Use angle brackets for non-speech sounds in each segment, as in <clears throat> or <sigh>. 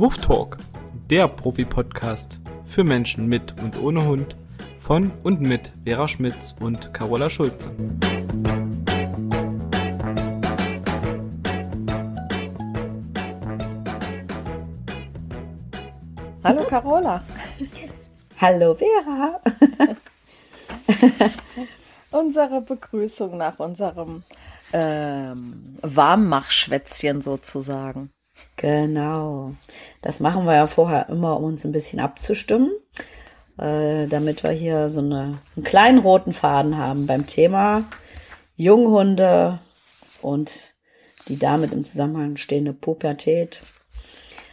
Woof Talk, der Profi-Podcast für Menschen mit und ohne Hund von und mit Vera Schmitz und Carola Schulze. Hallo Carola. Hallo Vera. <laughs> Unsere Begrüßung nach unserem ähm, Warmmachschwätzchen sozusagen. Genau. Das machen wir ja vorher immer, um uns ein bisschen abzustimmen, äh, damit wir hier so eine, einen kleinen roten Faden haben beim Thema Junghunde und die damit im Zusammenhang stehende Pubertät.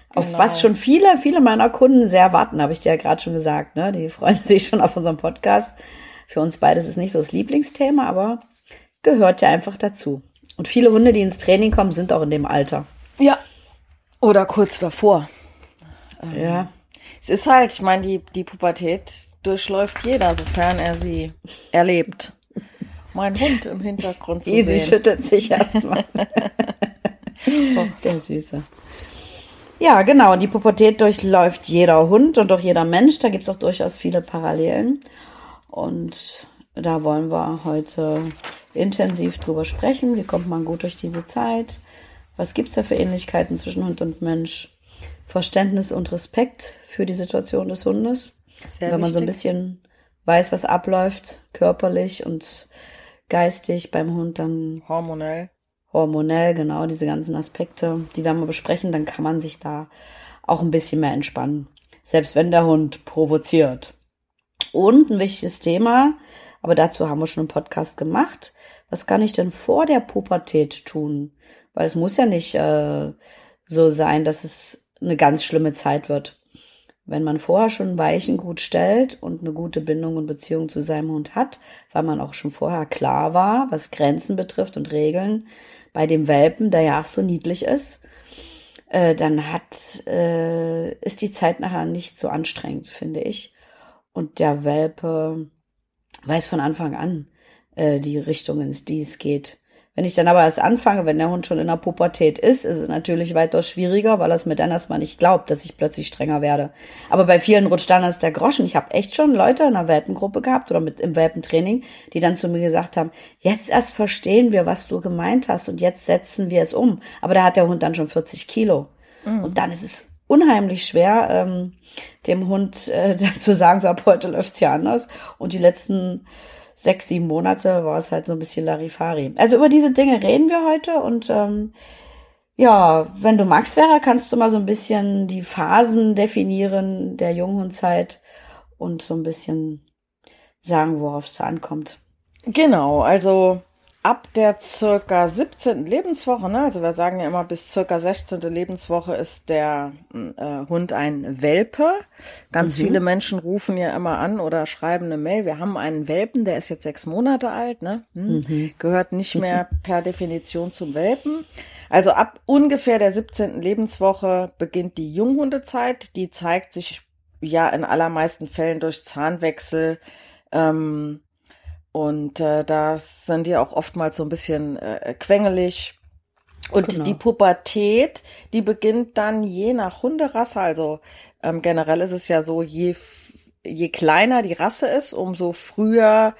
Auf Genau. was schon viele, viele meiner Kunden sehr warten, habe ich dir ja gerade schon gesagt. Ne? Die freuen <laughs> sich schon auf unseren Podcast. Für uns beide ist es nicht so das Lieblingsthema, aber gehört ja einfach dazu. Und viele Hunde, die ins Training kommen, sind auch in dem Alter. Ja. Oder kurz davor. Ja. Es ist halt, ich meine, die, die Pubertät durchläuft jeder, sofern er sie erlebt. Mein Hund im Hintergrund zu Easy sehen. schüttelt sich erstmal. <laughs> Der Süße. Ja, genau. Die Pubertät durchläuft jeder Hund und auch jeder Mensch. Da gibt es auch durchaus viele Parallelen. Und da wollen wir heute intensiv drüber sprechen. Wie kommt man gut durch diese Zeit? Was gibt es da für Ähnlichkeiten zwischen Hund und Mensch? Verständnis und Respekt für die Situation des Hundes. Sehr Wenn man so ein wichtig. bisschen weiß, was abläuft, körperlich und geistig beim Hund, dann Hormonell. hormonell, genau, diese ganzen Aspekte, die werden wir besprechen, dann kann man sich da auch ein bisschen mehr entspannen. Selbst wenn der Hund provoziert. Und ein wichtiges Thema, aber dazu haben wir schon einen Podcast gemacht. Was kann ich denn vor der Pubertät tun? Weil es muss ja nicht äh, so sein, dass es eine ganz schlimme Zeit wird. Wenn man vorher schon Weichen gut stellt und eine gute Bindung und Beziehung zu seinem Hund hat, weil man auch schon vorher klar war, was Grenzen betrifft und Regeln, bei dem Welpen, der ja auch so niedlich ist, äh, dann hat, äh, ist die Zeit nachher nicht so anstrengend, finde ich. Und der Welpe weiß von Anfang an äh, die Richtung, in die es geht. Wenn ich dann aber erst anfange, wenn der Hund schon in der Pubertät ist, ist es natürlich weitaus schwieriger, weil er es mir dann erstmal nicht glaubt, dass ich plötzlich strenger werde. Aber bei vielen rutscht dann erst der Groschen. Ich habe echt schon Leute in einer Welpengruppe gehabt oder mit im Welpentraining, die dann zu mir gesagt haben, jetzt erst verstehen wir, was du gemeint hast und jetzt setzen wir es um. Aber da hat der Hund dann schon 40 Kilo. Und dann ist es unheimlich schwer, ähm, dem Hund äh, <laughs> zu sagen, so ab heute läuft's ja anders. Und die letzten sechs, sieben Monate war es halt so ein bisschen Larifari. Also über diese Dinge reden wir heute und ähm, ja, wenn du magst, Vera, kannst du mal so ein bisschen die Phasen definieren der Junghundzeit und so ein bisschen sagen, worauf es da ankommt. Genau, also ab der circa 17. Lebenswoche, ne? also wir sagen ja immer bis circa 16. Lebenswoche ist der äh, Hund ein Welpe. Ganz viele Menschen rufen ja immer an oder schreiben eine Mail, wir haben einen Welpen, der ist jetzt sechs Monate alt, ne? Hm. gehört nicht mehr <laughs> per Definition zum Welpen. Also ab ungefähr der 17. Lebenswoche beginnt die Junghundezeit, die zeigt sich ja in allermeisten Fällen durch Zahnwechsel, ähm, und äh, da sind die auch oftmals so ein bisschen äh, quengelig. Und Genau. die Pubertät, die beginnt dann je nach Hunderasse. Also ähm, generell ist es ja so, je, je kleiner die Rasse ist, umso früher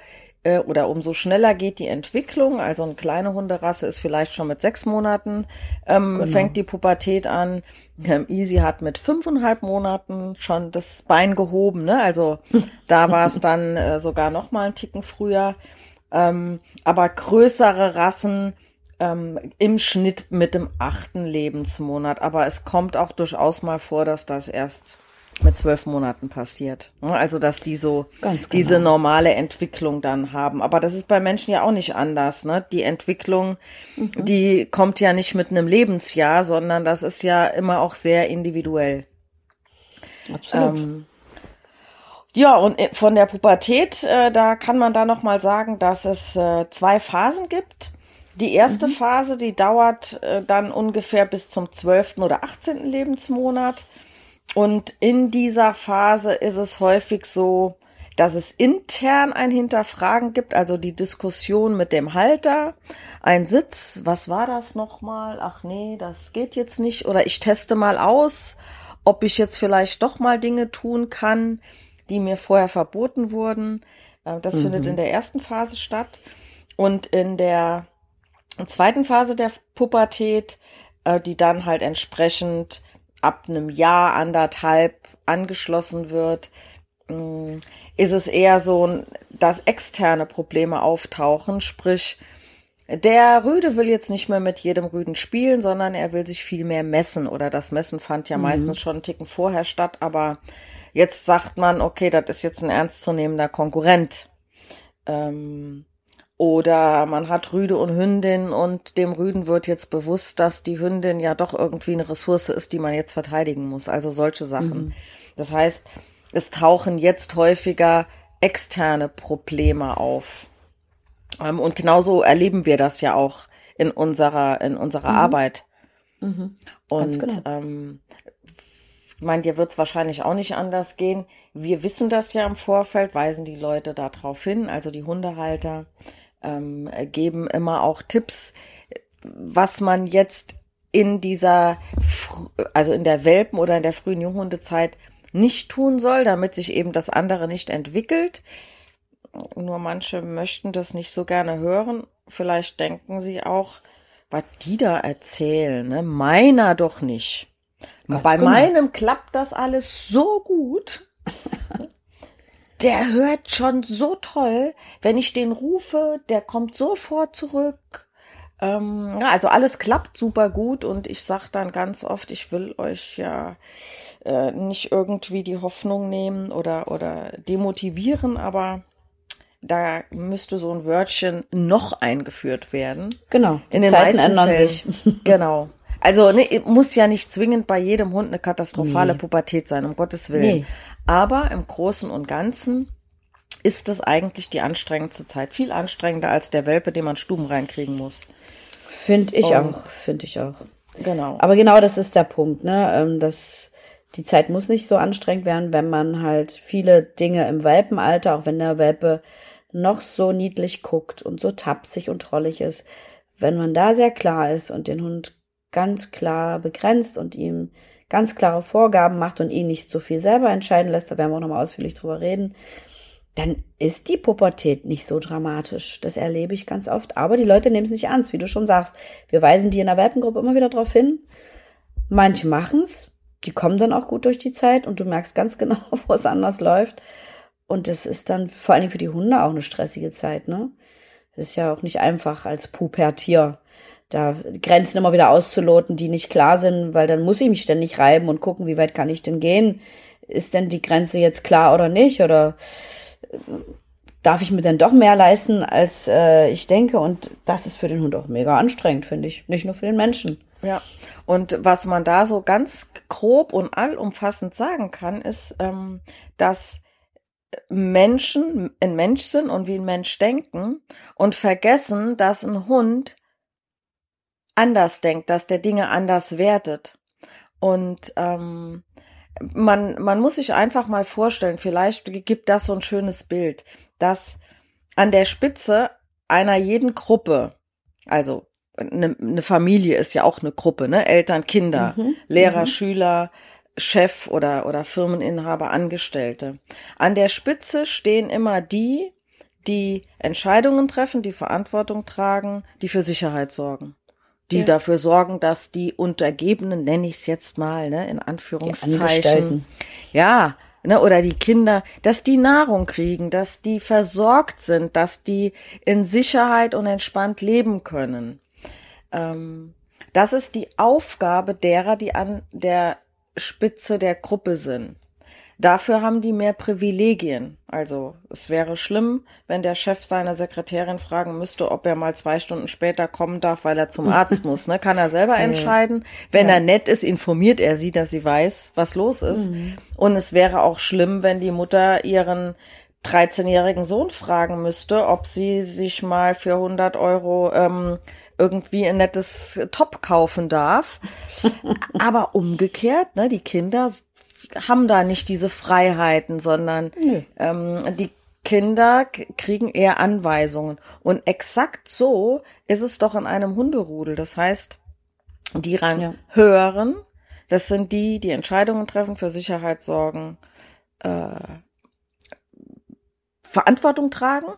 äh, oder umso schneller geht die Entwicklung. Also eine kleine Hunderasse ist vielleicht schon mit sechs Monaten, ähm, Genau. fängt die Pubertät an. Ähm, Easy hat mit fünfeinhalb Monaten schon das Bein gehoben. Ne? Also <laughs> da war es dann äh, sogar noch mal einen Ticken früher. Ähm, aber größere Rassen ähm, im Schnitt mit dem achten Lebensmonat. Aber es kommt auch durchaus mal vor, dass das erst mit zwölf Monaten passiert. Ne? Also dass die so genau. diese normale Entwicklung dann haben. Aber das ist bei Menschen ja auch nicht anders. Ne? Die Entwicklung, die kommt ja nicht mit einem Lebensjahr, sondern das ist ja immer auch sehr individuell. Absolut. Ähm, ja, und äh, von der Pubertät, äh, da kann man da noch mal sagen, dass es äh, zwei Phasen gibt. Die erste Phase, die dauert äh, dann ungefähr bis zum 12. oder 18. Lebensmonat. Und in dieser Phase ist es häufig so, dass es intern ein Hinterfragen gibt, also die Diskussion mit dem Halter, ein Sitz, was war das nochmal? Ach nee, das geht jetzt nicht oder ich teste mal aus ob ich jetzt vielleicht doch mal Dinge tun kann, die mir vorher verboten wurden. Äh, das mhm. findet in der ersten Phase statt. Und in der zweiten Phase der Pubertät, äh, die dann halt entsprechend ab einem Jahr, anderthalb angeschlossen wird, mm, ist es eher so, dass externe Probleme auftauchen, sprich, der Rüde will jetzt nicht mehr mit jedem Rüden spielen, sondern er will sich viel mehr messen. Oder das Messen fand ja mhm. meistens schon einen Ticken vorher statt, aber jetzt sagt man, okay, das ist jetzt ein ernstzunehmender Konkurrent. Ähm, oder man hat Rüde und Hündin und dem Rüden wird jetzt bewusst, dass die Hündin ja doch irgendwie eine Ressource ist, die man jetzt verteidigen muss. Also solche Sachen. Mhm. Das heißt, es tauchen jetzt häufiger externe Probleme auf. Ähm, und genauso erleben wir das ja auch in unserer, in unserer mhm. Arbeit. Mhm. Und genau. ähm, ich meine, dir wird es wahrscheinlich auch nicht anders gehen. Wir wissen das ja im Vorfeld, weisen die Leute darauf hin, also die Hundehalter ähm, geben immer auch Tipps, was man jetzt in dieser, also in der Welpen- oder in der frühen Junghundezeit nicht tun soll, damit sich eben das andere nicht entwickelt. Nur manche möchten das nicht so gerne hören. Vielleicht denken sie auch, was die da erzählen, ne? Meiner doch nicht. Ganz Bei genau. meinem klappt das alles so gut. <laughs> der hört schon so toll. Wenn ich den rufe, der kommt sofort zurück. Ähm, also alles klappt super gut und ich sag dann ganz oft, ich will euch ja äh, nicht irgendwie die Hoffnung nehmen oder, oder demotivieren, aber da müsste so ein Wörtchen noch eingeführt werden. Genau. In den Zeiten ändern Fällen. sich. <laughs> genau. Also ne, muss ja nicht zwingend bei jedem Hund eine katastrophale nee. Pubertät sein, um Gottes Willen. Nee. Aber im Großen und Ganzen ist das eigentlich die anstrengendste Zeit. Viel anstrengender als der Welpe, den man Stuben reinkriegen muss. Finde ich und, auch, finde ich auch. Genau. Aber genau das ist der Punkt, ne? Ähm, das, die Zeit muss nicht so anstrengend werden, wenn man halt viele Dinge im Welpenalter, auch wenn der Welpe noch so niedlich guckt und so tapsig und trollig ist, wenn man da sehr klar ist und den Hund ganz klar begrenzt und ihm ganz klare Vorgaben macht und ihn nicht so viel selber entscheiden lässt, da werden wir auch nochmal ausführlich drüber reden, dann ist die Pubertät nicht so dramatisch. Das erlebe ich ganz oft. Aber die Leute nehmen es nicht ernst, wie du schon sagst. Wir weisen die in der Welpengruppe immer wieder darauf hin. Manche machen's, die kommen dann auch gut durch die Zeit und du merkst ganz <laughs> genau, wo es anders läuft. Und das ist dann vor allen Dingen für die Hunde auch eine stressige Zeit, ne? Das ist ja auch nicht einfach als Pubertier da Grenzen immer wieder auszuloten, die nicht klar sind, weil dann muss ich mich ständig reiben und gucken, wie weit kann ich denn gehen? Ist denn die Grenze jetzt klar oder nicht? Oder äh, darf ich mir denn doch mehr leisten, als äh, ich denke? Und das ist für den Hund auch mega anstrengend, finde ich. Nicht nur für den Menschen. Ja, und was man da so ganz grob und allumfassend sagen kann, ist, ähm, dass Menschen ein Mensch sind und wie ein Mensch denken und vergessen, dass ein Hund anders denkt, dass der Dinge anders wertet. Und ähm, man, man muss sich einfach mal vorstellen, vielleicht gibt das so ein schönes Bild, dass an der Spitze einer jeden Gruppe, also eine, eine Familie ist ja auch eine Gruppe, ne? Eltern, Kinder, mhm, Lehrer, mhm. Schüler, Chef oder, oder Firmeninhaber, Angestellte. An der Spitze stehen immer die, die Entscheidungen treffen, die Verantwortung tragen, die für Sicherheit sorgen die ja. dafür sorgen, dass die Untergebenen, nenne ich es jetzt mal, ne, in Anführungszeichen, ja, ne, oder die Kinder, dass die Nahrung kriegen, dass die versorgt sind, dass die in Sicherheit und entspannt leben können. Ähm, das ist die Aufgabe derer, die an der Spitze der Gruppe sind. Dafür haben die mehr Privilegien. Also es wäre schlimm, wenn der Chef seiner Sekretärin fragen müsste, ob er mal zwei Stunden später kommen darf, weil er zum Arzt <laughs> muss. Ne? Kann er selber entscheiden. Wenn ja. er nett ist, informiert er sie, dass sie weiß, was los ist. Mhm. Und es wäre auch schlimm, wenn die Mutter ihren 13-jährigen Sohn fragen müsste, ob sie sich mal für 100 Euro ähm, irgendwie ein nettes Top kaufen darf. <laughs> Aber umgekehrt, ne, die Kinder haben da nicht diese Freiheiten, sondern ähm, die Kinder kriegen eher Anweisungen. Und exakt so ist es doch in einem Hunderudel. Das heißt, die ran ja. hören, Das sind die, die Entscheidungen treffen, für Sicherheit sorgen, äh, Verantwortung tragen,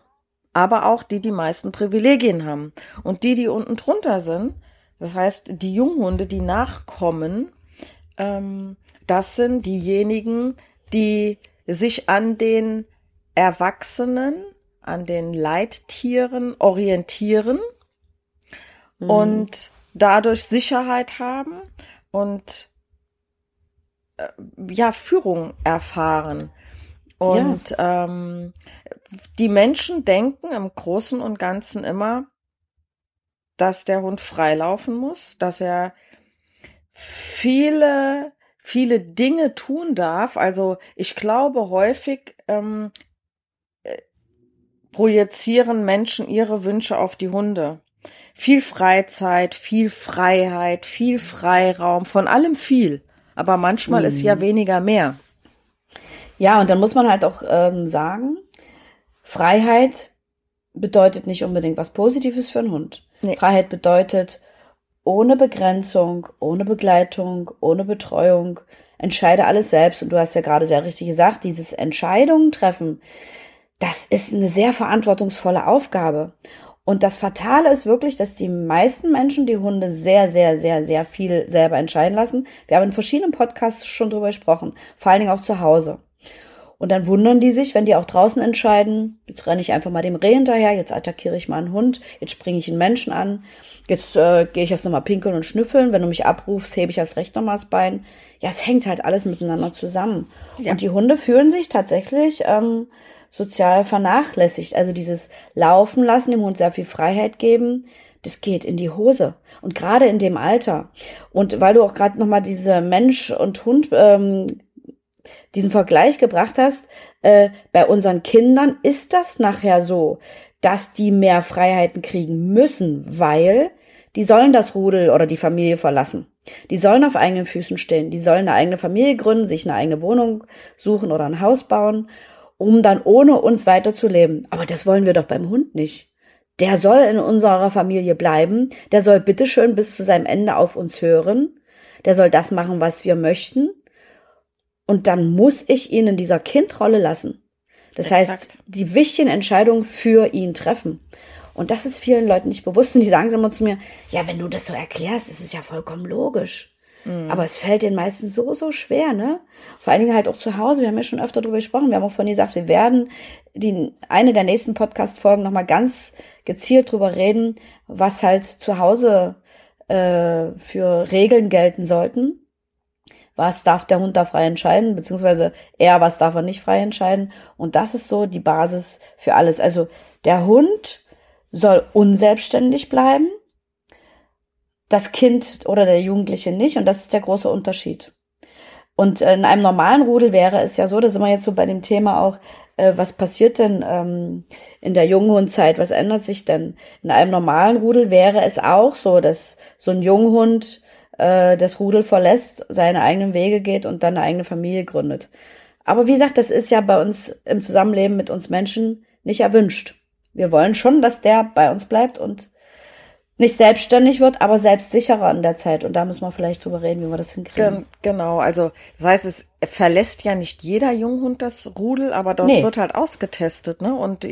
aber auch die die meisten Privilegien haben. Und die, die unten drunter sind, das heißt die Junghunde, die nachkommen, ähm, das sind diejenigen, die sich an den Erwachsenen, an den Leittieren orientieren mhm. und dadurch Sicherheit haben und äh, ja, Führung erfahren. Und ja. ähm, die Menschen denken im Großen und Ganzen immer, dass der Hund freilaufen muss, dass er viele, viele Dinge tun darf. Also ich glaube häufig ähm, äh, projizieren Menschen ihre Wünsche auf die Hunde. Viel Freizeit, viel Freiheit, viel Freiraum, von allem viel. Aber manchmal mhm. ist ja mhm. weniger mehr. Ja, und dann muss man halt auch ähm, sagen, Freiheit bedeutet nicht unbedingt was Positives für einen Hund. Nee. Freiheit bedeutet ohne Begrenzung, ohne Begleitung, ohne Betreuung, entscheide alles selbst. Und du hast ja gerade sehr richtig gesagt, dieses Entscheidungen treffen, das ist eine sehr verantwortungsvolle Aufgabe. Und das Fatale ist wirklich, dass die meisten Menschen die Hunde sehr, sehr, sehr, sehr viel selber entscheiden lassen. Wir haben in verschiedenen Podcasts schon drüber gesprochen, vor allen Dingen auch zu Hause. Und dann wundern die sich, wenn die auch draußen entscheiden, jetzt renne ich einfach mal dem Reh hinterher, jetzt attackiere ich mal einen Hund, jetzt springe ich einen Menschen an, jetzt äh, gehe ich erst nochmal pinkeln und schnüffeln, wenn du mich abrufst, hebe ich erst recht nochmal das Bein. Ja, es hängt halt alles miteinander zusammen. Ja. Und die Hunde fühlen sich tatsächlich ähm, sozial vernachlässigt. Also dieses Laufen lassen, dem Hund sehr viel Freiheit geben, das geht in die Hose. Und gerade in dem Alter. Und weil du auch gerade nochmal diese Mensch und Hund ähm, diesen Vergleich gebracht hast, äh, bei unseren Kindern ist das nachher so, dass die mehr Freiheiten kriegen müssen, weil die sollen das Rudel oder die Familie verlassen. Die sollen auf eigenen Füßen stehen. Die sollen eine eigene Familie gründen, sich eine eigene Wohnung suchen oder ein Haus bauen, um dann ohne uns weiterzuleben. Aber das wollen wir doch beim Hund nicht. Der soll in unserer Familie bleiben. Der soll bitteschön bis zu seinem Ende auf uns hören. Der soll das machen, was wir möchten. Und dann muss ich ihn in dieser Kindrolle lassen. Das Exakt. heißt, die wichtigen Entscheidungen für ihn treffen. Und das ist vielen Leuten nicht bewusst. Und die sagen immer zu mir, ja, wenn du das so erklärst, ist es ja vollkommen logisch. Mhm. Aber es fällt den meisten so, so schwer, ne? Vor allen Dingen halt auch zu Hause. Wir haben ja schon öfter darüber gesprochen. Wir haben auch von gesagt, wir werden die, eine der nächsten Podcast-Folgen nochmal ganz gezielt drüber reden, was halt zu Hause äh, für Regeln gelten sollten was darf der Hund da frei entscheiden, beziehungsweise er, was darf er nicht frei entscheiden. Und das ist so die Basis für alles. Also der Hund soll unselbstständig bleiben, das Kind oder der Jugendliche nicht. Und das ist der große Unterschied. Und in einem normalen Rudel wäre es ja so, da sind wir jetzt so bei dem Thema auch, äh, was passiert denn ähm, in der Junghundzeit, was ändert sich denn? In einem normalen Rudel wäre es auch so, dass so ein Junghund äh, das Rudel verlässt, seine eigenen Wege geht und dann eine eigene Familie gründet. Aber wie gesagt, das ist ja bei uns im Zusammenleben mit uns Menschen nicht erwünscht. Wir wollen schon, dass der bei uns bleibt und nicht selbstständig wird, aber selbstsicherer in der Zeit. Und da müssen wir vielleicht drüber reden, wie wir das hinkriegen. Genau, also das heißt, es verlässt ja nicht jeder Junghund das Rudel, aber dort nee. wird halt ausgetestet, ne? Und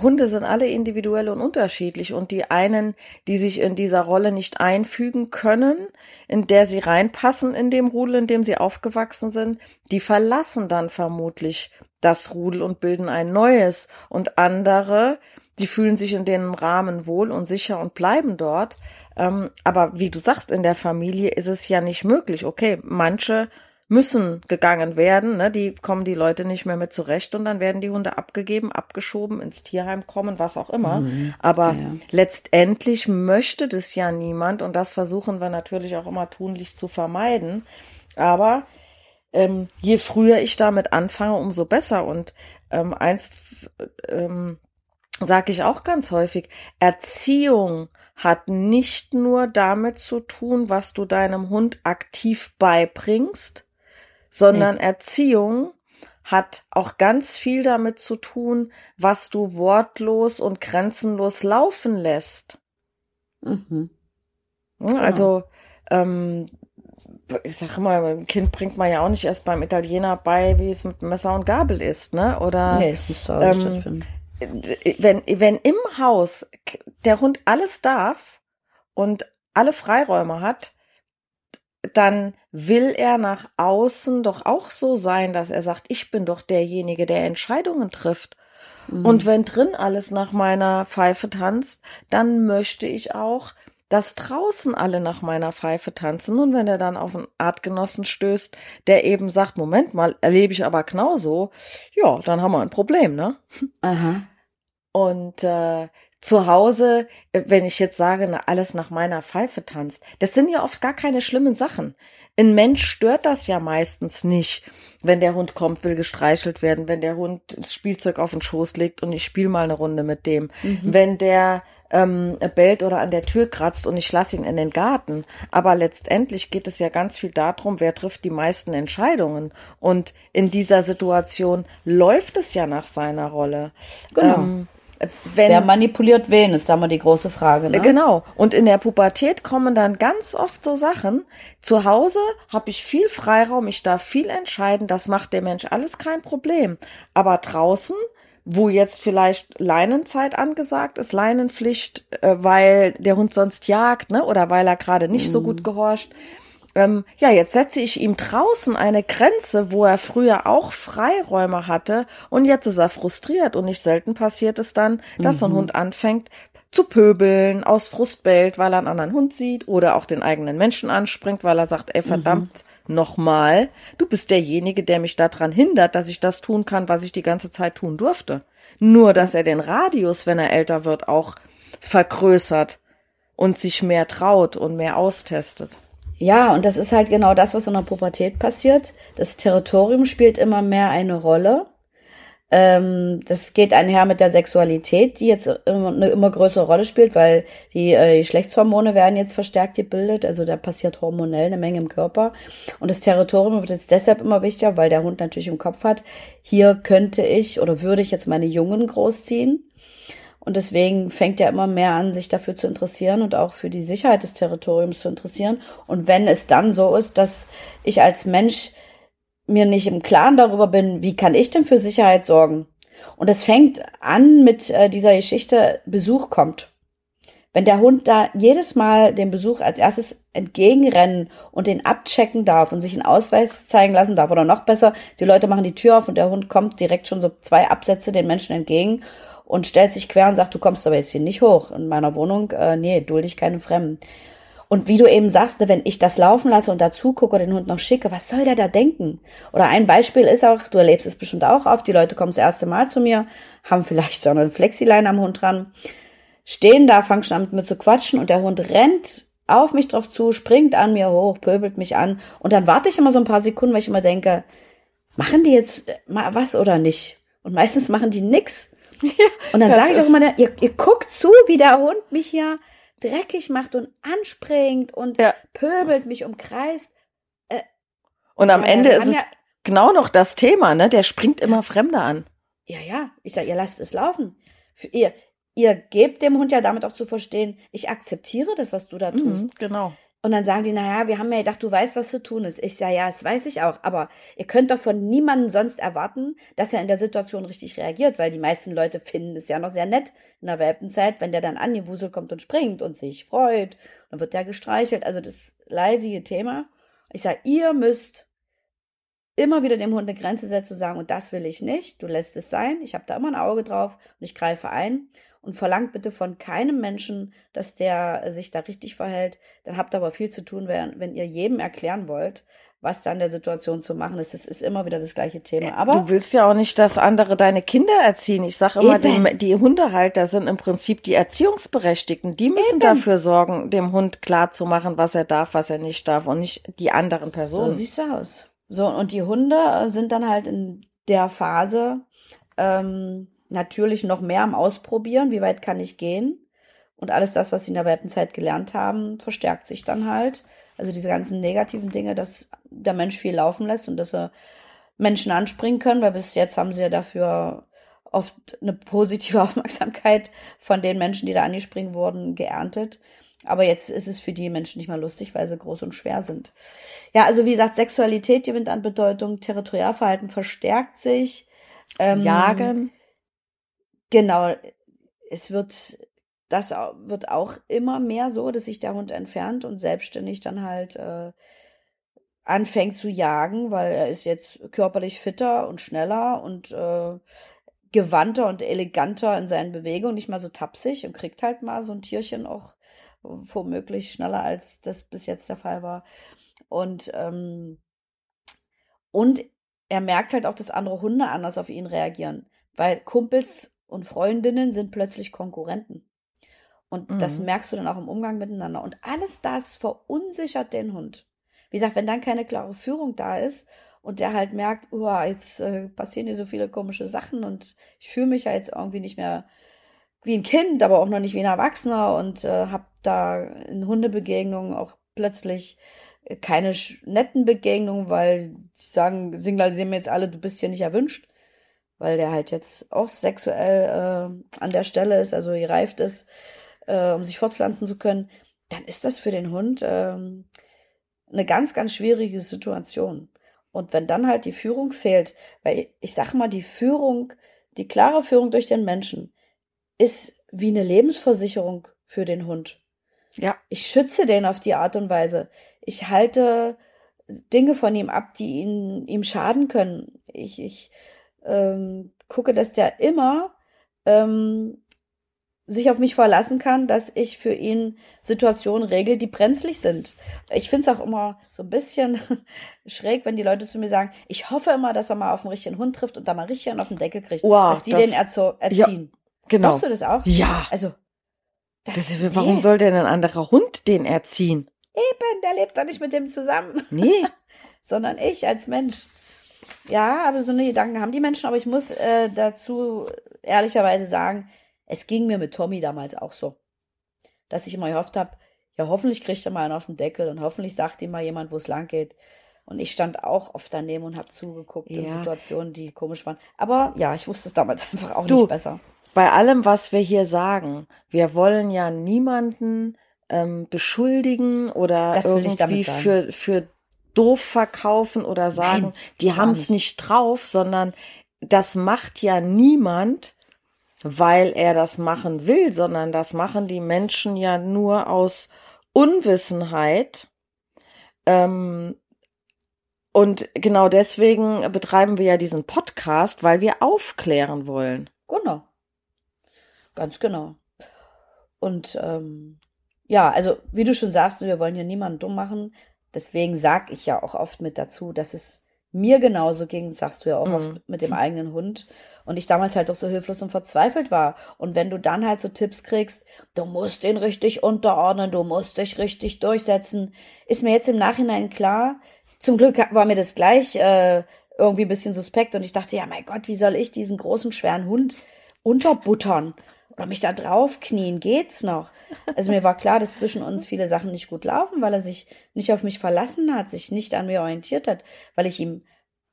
Hunde sind alle individuell und unterschiedlich und die einen, die sich in dieser Rolle nicht einfügen können, in der sie reinpassen in dem Rudel, in dem sie aufgewachsen sind, die verlassen dann vermutlich das Rudel und bilden ein neues und andere, die fühlen sich in dem Rahmen wohl und sicher und bleiben dort. Ähm, aber wie du sagst, in der Familie ist es ja nicht möglich. Okay, manche müssen gegangen werden. Ne? Die kommen die Leute nicht mehr mit zurecht und dann werden die Hunde abgegeben, abgeschoben, ins Tierheim kommen, was auch immer. Mhm. Aber ja. letztendlich möchte das ja niemand und das versuchen wir natürlich auch immer tunlichst zu vermeiden. Aber ähm, je früher ich damit anfange, umso besser. Und ähm, eins ähm, sage ich auch ganz häufig, Erziehung hat nicht nur damit zu tun, was du deinem Hund aktiv beibringst, sondern nee. Erziehung hat auch ganz viel damit zu tun, was du wortlos und grenzenlos laufen lässt. Mhm. Genau. Also ähm, ich sag immer, ein Kind bringt man ja auch nicht erst beim Italiener bei, wie es mit Messer und Gabel ist, ne? Oder Nee, das muss ähm, stattfinden. wenn, wenn im Haus der Hund alles darf und alle Freiräume hat, dann will er nach außen doch auch so sein, dass er sagt, ich bin doch derjenige, der Entscheidungen trifft. Mhm. Und wenn drin alles nach meiner Pfeife tanzt, dann möchte ich auch, dass draußen alle nach meiner Pfeife tanzen. Und wenn er dann auf einen Artgenossen stößt, der eben sagt, Moment mal, erlebe ich aber genauso, ja, dann haben wir ein Problem, ne? Aha. Und äh, zu Hause, äh, wenn ich jetzt sage, na, alles nach meiner Pfeife tanzt, das sind ja oft gar keine schlimmen Sachen. Ein Mensch stört das ja meistens nicht, wenn der Hund kommt, will gestreichelt werden, wenn der Hund das Spielzeug auf den Schoß legt und ich spiele mal eine Runde mit dem, mhm. wenn der ähm, bellt oder an der Tür kratzt und ich lasse ihn in den Garten. Aber letztendlich geht es ja ganz viel darum, wer trifft die meisten Entscheidungen. Und in dieser Situation läuft es ja nach seiner Rolle. Genau. Ähm, wenn, Wer manipuliert wen, ist da mal die große Frage. Ne? Genau. Und in der Pubertät kommen dann ganz oft so Sachen. Zu Hause habe ich viel Freiraum, ich darf viel entscheiden, das macht der Mensch alles kein Problem. Aber draußen, wo jetzt vielleicht Leinenzeit angesagt ist, Leinenpflicht, äh, weil der Hund sonst jagt, ne, oder weil er gerade nicht mhm. so gut gehorcht, ähm, ja, jetzt setze ich ihm draußen eine Grenze, wo er früher auch Freiräume hatte und jetzt ist er frustriert und nicht selten passiert es dann, dass mhm. so ein mhm. Hund anfängt zu pöbeln, aus Frust bellt, weil er einen anderen Hund sieht oder auch den eigenen Menschen anspringt, weil er sagt, ey, verdammt, mhm. Nochmal, du bist derjenige, der mich daran hindert, dass ich das tun kann, was ich die ganze Zeit tun durfte. Nur, dass er den Radius, wenn er älter wird, auch vergrößert und sich mehr traut und mehr austestet. Ja, und das ist halt genau das, was in der Pubertät passiert. Das Territorium spielt immer mehr eine Rolle. Ähm, das geht einher mit der Sexualität, die jetzt eine immer größere Rolle spielt, weil die äh, werden jetzt verstärkt gebildet. Also da passiert hormonell eine Menge im Körper. Und das Territorium wird jetzt deshalb immer wichtiger, weil der Hund natürlich im Kopf hat, hier könnte ich oder würde ich jetzt meine Jungen großziehen. Und deswegen fängt er immer mehr an, sich dafür zu interessieren und auch für die Sicherheit des Territoriums zu interessieren. Und wenn es dann so ist, dass ich als Mensch mir nicht im Klaren darüber bin, wie kann ich denn für Sicherheit sorgen? Und es fängt an mit äh, dieser Geschichte, Besuch kommt. Wenn der Hund da jedes Mal dem Besuch als erstes entgegenrennen und den abchecken darf und sich einen Ausweis zeigen lassen darf, oder noch besser, die Leute machen die Tür auf und der Hund kommt direkt schon so zwei Absätze den Menschen entgegen und stellt sich quer und sagt, du kommst aber jetzt hier nicht hoch in meiner Wohnung. Äh, nee, dulde ich keine Fremden. Und wie du eben sagst, wenn ich das laufen lasse und dazu gucke oder den Hund noch schicke, was soll der da denken? Oder ein Beispiel ist auch, du erlebst es bestimmt auch oft, die Leute kommen das erste Mal zu mir, haben vielleicht so eine Flexileine am Hund dran, stehen da, fangen schon an mit mir zu quatschen und der Hund rennt auf mich drauf zu, springt an mir hoch, pöbelt mich an und dann warte ich immer so ein paar Sekunden, weil ich immer denke, machen die jetzt mal was oder nicht? Und meistens machen die nix. <laughs> und dann sage ich auch immer, ihr, ihr guckt zu, wie der Hund mich hier dreckig macht und anspringt und ja. pöbelt, mich umkreist. Äh, und am Ende ist es ja, genau noch das Thema, ne? Der springt immer Fremde an. Ja, ja. Ich sage, ihr lasst es laufen. Für ihr, ihr gebt dem Hund ja damit auch zu verstehen, ich akzeptiere das, was du da tust. Mhm, genau. Und dann sagen die, naja, wir haben ja gedacht, du weißt, was zu tun ist. Ich sage, ja, das weiß ich auch. Aber ihr könnt doch von niemandem sonst erwarten, dass er in der Situation richtig reagiert, weil die meisten Leute finden es ja noch sehr nett in der Welpenzeit, wenn der dann angewuselt kommt und springt und sich freut. Dann wird der gestreichelt. Also das leidige Thema. Ich sage, ihr müsst immer wieder dem Hund eine Grenze setzen, zu sagen, und das will ich nicht, du lässt es sein, ich habe da immer ein Auge drauf und ich greife ein und verlangt bitte von keinem Menschen, dass der sich da richtig verhält. Dann habt ihr aber viel zu tun, wenn, wenn ihr jedem erklären wollt, was da in der Situation zu machen ist. Es ist immer wieder das gleiche Thema. Aber du willst ja auch nicht, dass andere deine Kinder erziehen. Ich sage immer, die, die, Hundehalter sind im Prinzip die Erziehungsberechtigten. Die müssen eben. dafür sorgen, dem Hund klar zu machen, was er darf, was er nicht darf und nicht die anderen Personen. So siehst du aus. So, und die Hunde sind dann halt in der Phase, ähm, natürlich noch mehr am Ausprobieren, wie weit kann ich gehen. Und alles das, was sie in der Welpenzeit gelernt haben, verstärkt sich dann halt. Also diese ganzen negativen Dinge, dass der Mensch viel laufen lässt und dass sie Menschen anspringen können, weil bis jetzt haben sie ja dafür oft eine positive <laughs> Aufmerksamkeit von den Menschen, die da angespringen wurden, geerntet. Aber jetzt ist es für die Menschen nicht mal lustig, weil sie groß und schwer sind. Ja, also wie gesagt, Sexualität gewinnt an Bedeutung, Territorialverhalten verstärkt sich. Ähm, Jagen. Genau. Es wird, das wird auch immer mehr so, dass sich der Hund entfernt und selbstständig dann halt äh, anfängt zu jagen, weil er ist jetzt körperlich fitter und schneller und äh, gewandter und eleganter in seinen Bewegungen, nicht mal so tapsig und kriegt halt mal so ein Tierchen auch womöglich schneller, als das bis jetzt der Fall war. Und, ähm, und er merkt halt auch, dass andere Hunde anders auf ihn reagieren, weil Kumpels und Freundinnen sind plötzlich Konkurrenten. Und mhm. das merkst du dann auch im Umgang miteinander. Und alles das verunsichert den Hund. Wie gesagt, wenn dann keine klare Führung da ist und der halt merkt, oh, jetzt äh, passieren hier so viele komische Sachen und ich fühle mich ja jetzt irgendwie nicht mehr wie ein Kind, aber auch noch nicht wie ein Erwachsener und äh, habe da in Hundebegegnungen auch plötzlich keine netten Begegnungen, weil die sagen, signalisieren mir jetzt alle, du bist hier nicht erwünscht, weil der halt jetzt auch sexuell äh, an der Stelle ist, also gereift ist, äh, um sich fortpflanzen zu können, dann ist das für den Hund ähm, eine ganz, ganz schwierige Situation. Und wenn dann halt die Führung fehlt, weil ich sag mal, die Führung, die klare Führung durch den Menschen ist wie eine Lebensversicherung für den Hund. Ja. Ich schütze den auf die Art und Weise. Ich halte Dinge von ihm ab, die ihn, ihm schaden können. Ich, ich ähm, gucke, dass der immer ähm, sich auf mich verlassen kann, dass ich für ihn Situationen regle, die brenzlig sind. Ich finde es auch immer so ein bisschen <laughs> schräg, wenn die Leute zu mir sagen, ich hoffe immer, dass er mal auf einen richtigen Hund trifft und da mal richtig einen auf den Deckel kriegt, wow, dass die das, den erziehen. Ja, genau. Glaubst du das auch? Ja. Also, das, das, warum nee. soll denn ein anderer Hund den erziehen? Eben, der lebt doch nicht mit dem zusammen. Nee. <laughs> Sondern ich als Mensch. Ja, aber so eine Gedanken haben die Menschen, aber ich muss äh, dazu ehrlicherweise sagen, es ging mir mit Tommy damals auch so, dass ich immer gehofft habe, ja, hoffentlich kriegt er mal einen auf den Deckel und hoffentlich sagt ihm mal jemand, wo es lang geht. Und ich stand auch oft daneben und habe zugeguckt ja. in Situationen, die komisch waren. Aber ja, ich wusste es damals <laughs> einfach auch du, nicht besser. Bei allem, was wir hier sagen, wir wollen ja niemanden ähm, beschuldigen oder irgendwie für, für doof verkaufen oder sagen, Nein, die haben es nicht drauf, sondern das macht ja niemand, weil er das machen will, sondern das machen die Menschen ja nur aus Unwissenheit. Ähm, und genau deswegen betreiben wir ja diesen Podcast, weil wir aufklären wollen. Genau. Ganz genau. Und ähm, ja, also wie du schon sagst, wir wollen ja niemanden dumm machen. Deswegen sage ich ja auch oft mit dazu, dass es mir genauso ging, sagst du ja auch mhm. oft mit dem eigenen Hund. Und ich damals halt doch so hilflos und verzweifelt war. Und wenn du dann halt so Tipps kriegst, du musst den richtig unterordnen, du musst dich richtig durchsetzen, ist mir jetzt im Nachhinein klar. Zum Glück war mir das gleich äh, irgendwie ein bisschen suspekt und ich dachte, ja, mein Gott, wie soll ich diesen großen, schweren Hund unterbuttern? Oder mich da draufknien, geht's noch? Also mir war klar, dass zwischen uns viele Sachen nicht gut laufen, weil er sich nicht auf mich verlassen hat, sich nicht an mir orientiert hat, weil ich ihm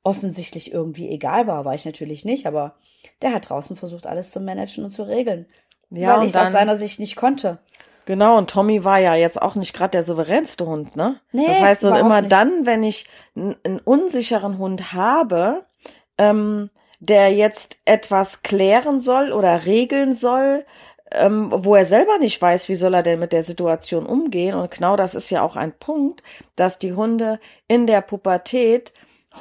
offensichtlich irgendwie egal war, war ich natürlich nicht, aber der hat draußen versucht, alles zu managen und zu regeln. Ja, weil ich es aus seiner Sicht nicht konnte. Genau, und Tommy war ja jetzt auch nicht gerade der souveränste Hund, ne? Nee, das heißt, und immer dann, wenn ich einen unsicheren Hund habe, ähm, der jetzt etwas klären soll oder regeln soll, ähm, wo er selber nicht weiß, wie soll er denn mit der Situation umgehen. Und genau das ist ja auch ein Punkt, dass die Hunde in der Pubertät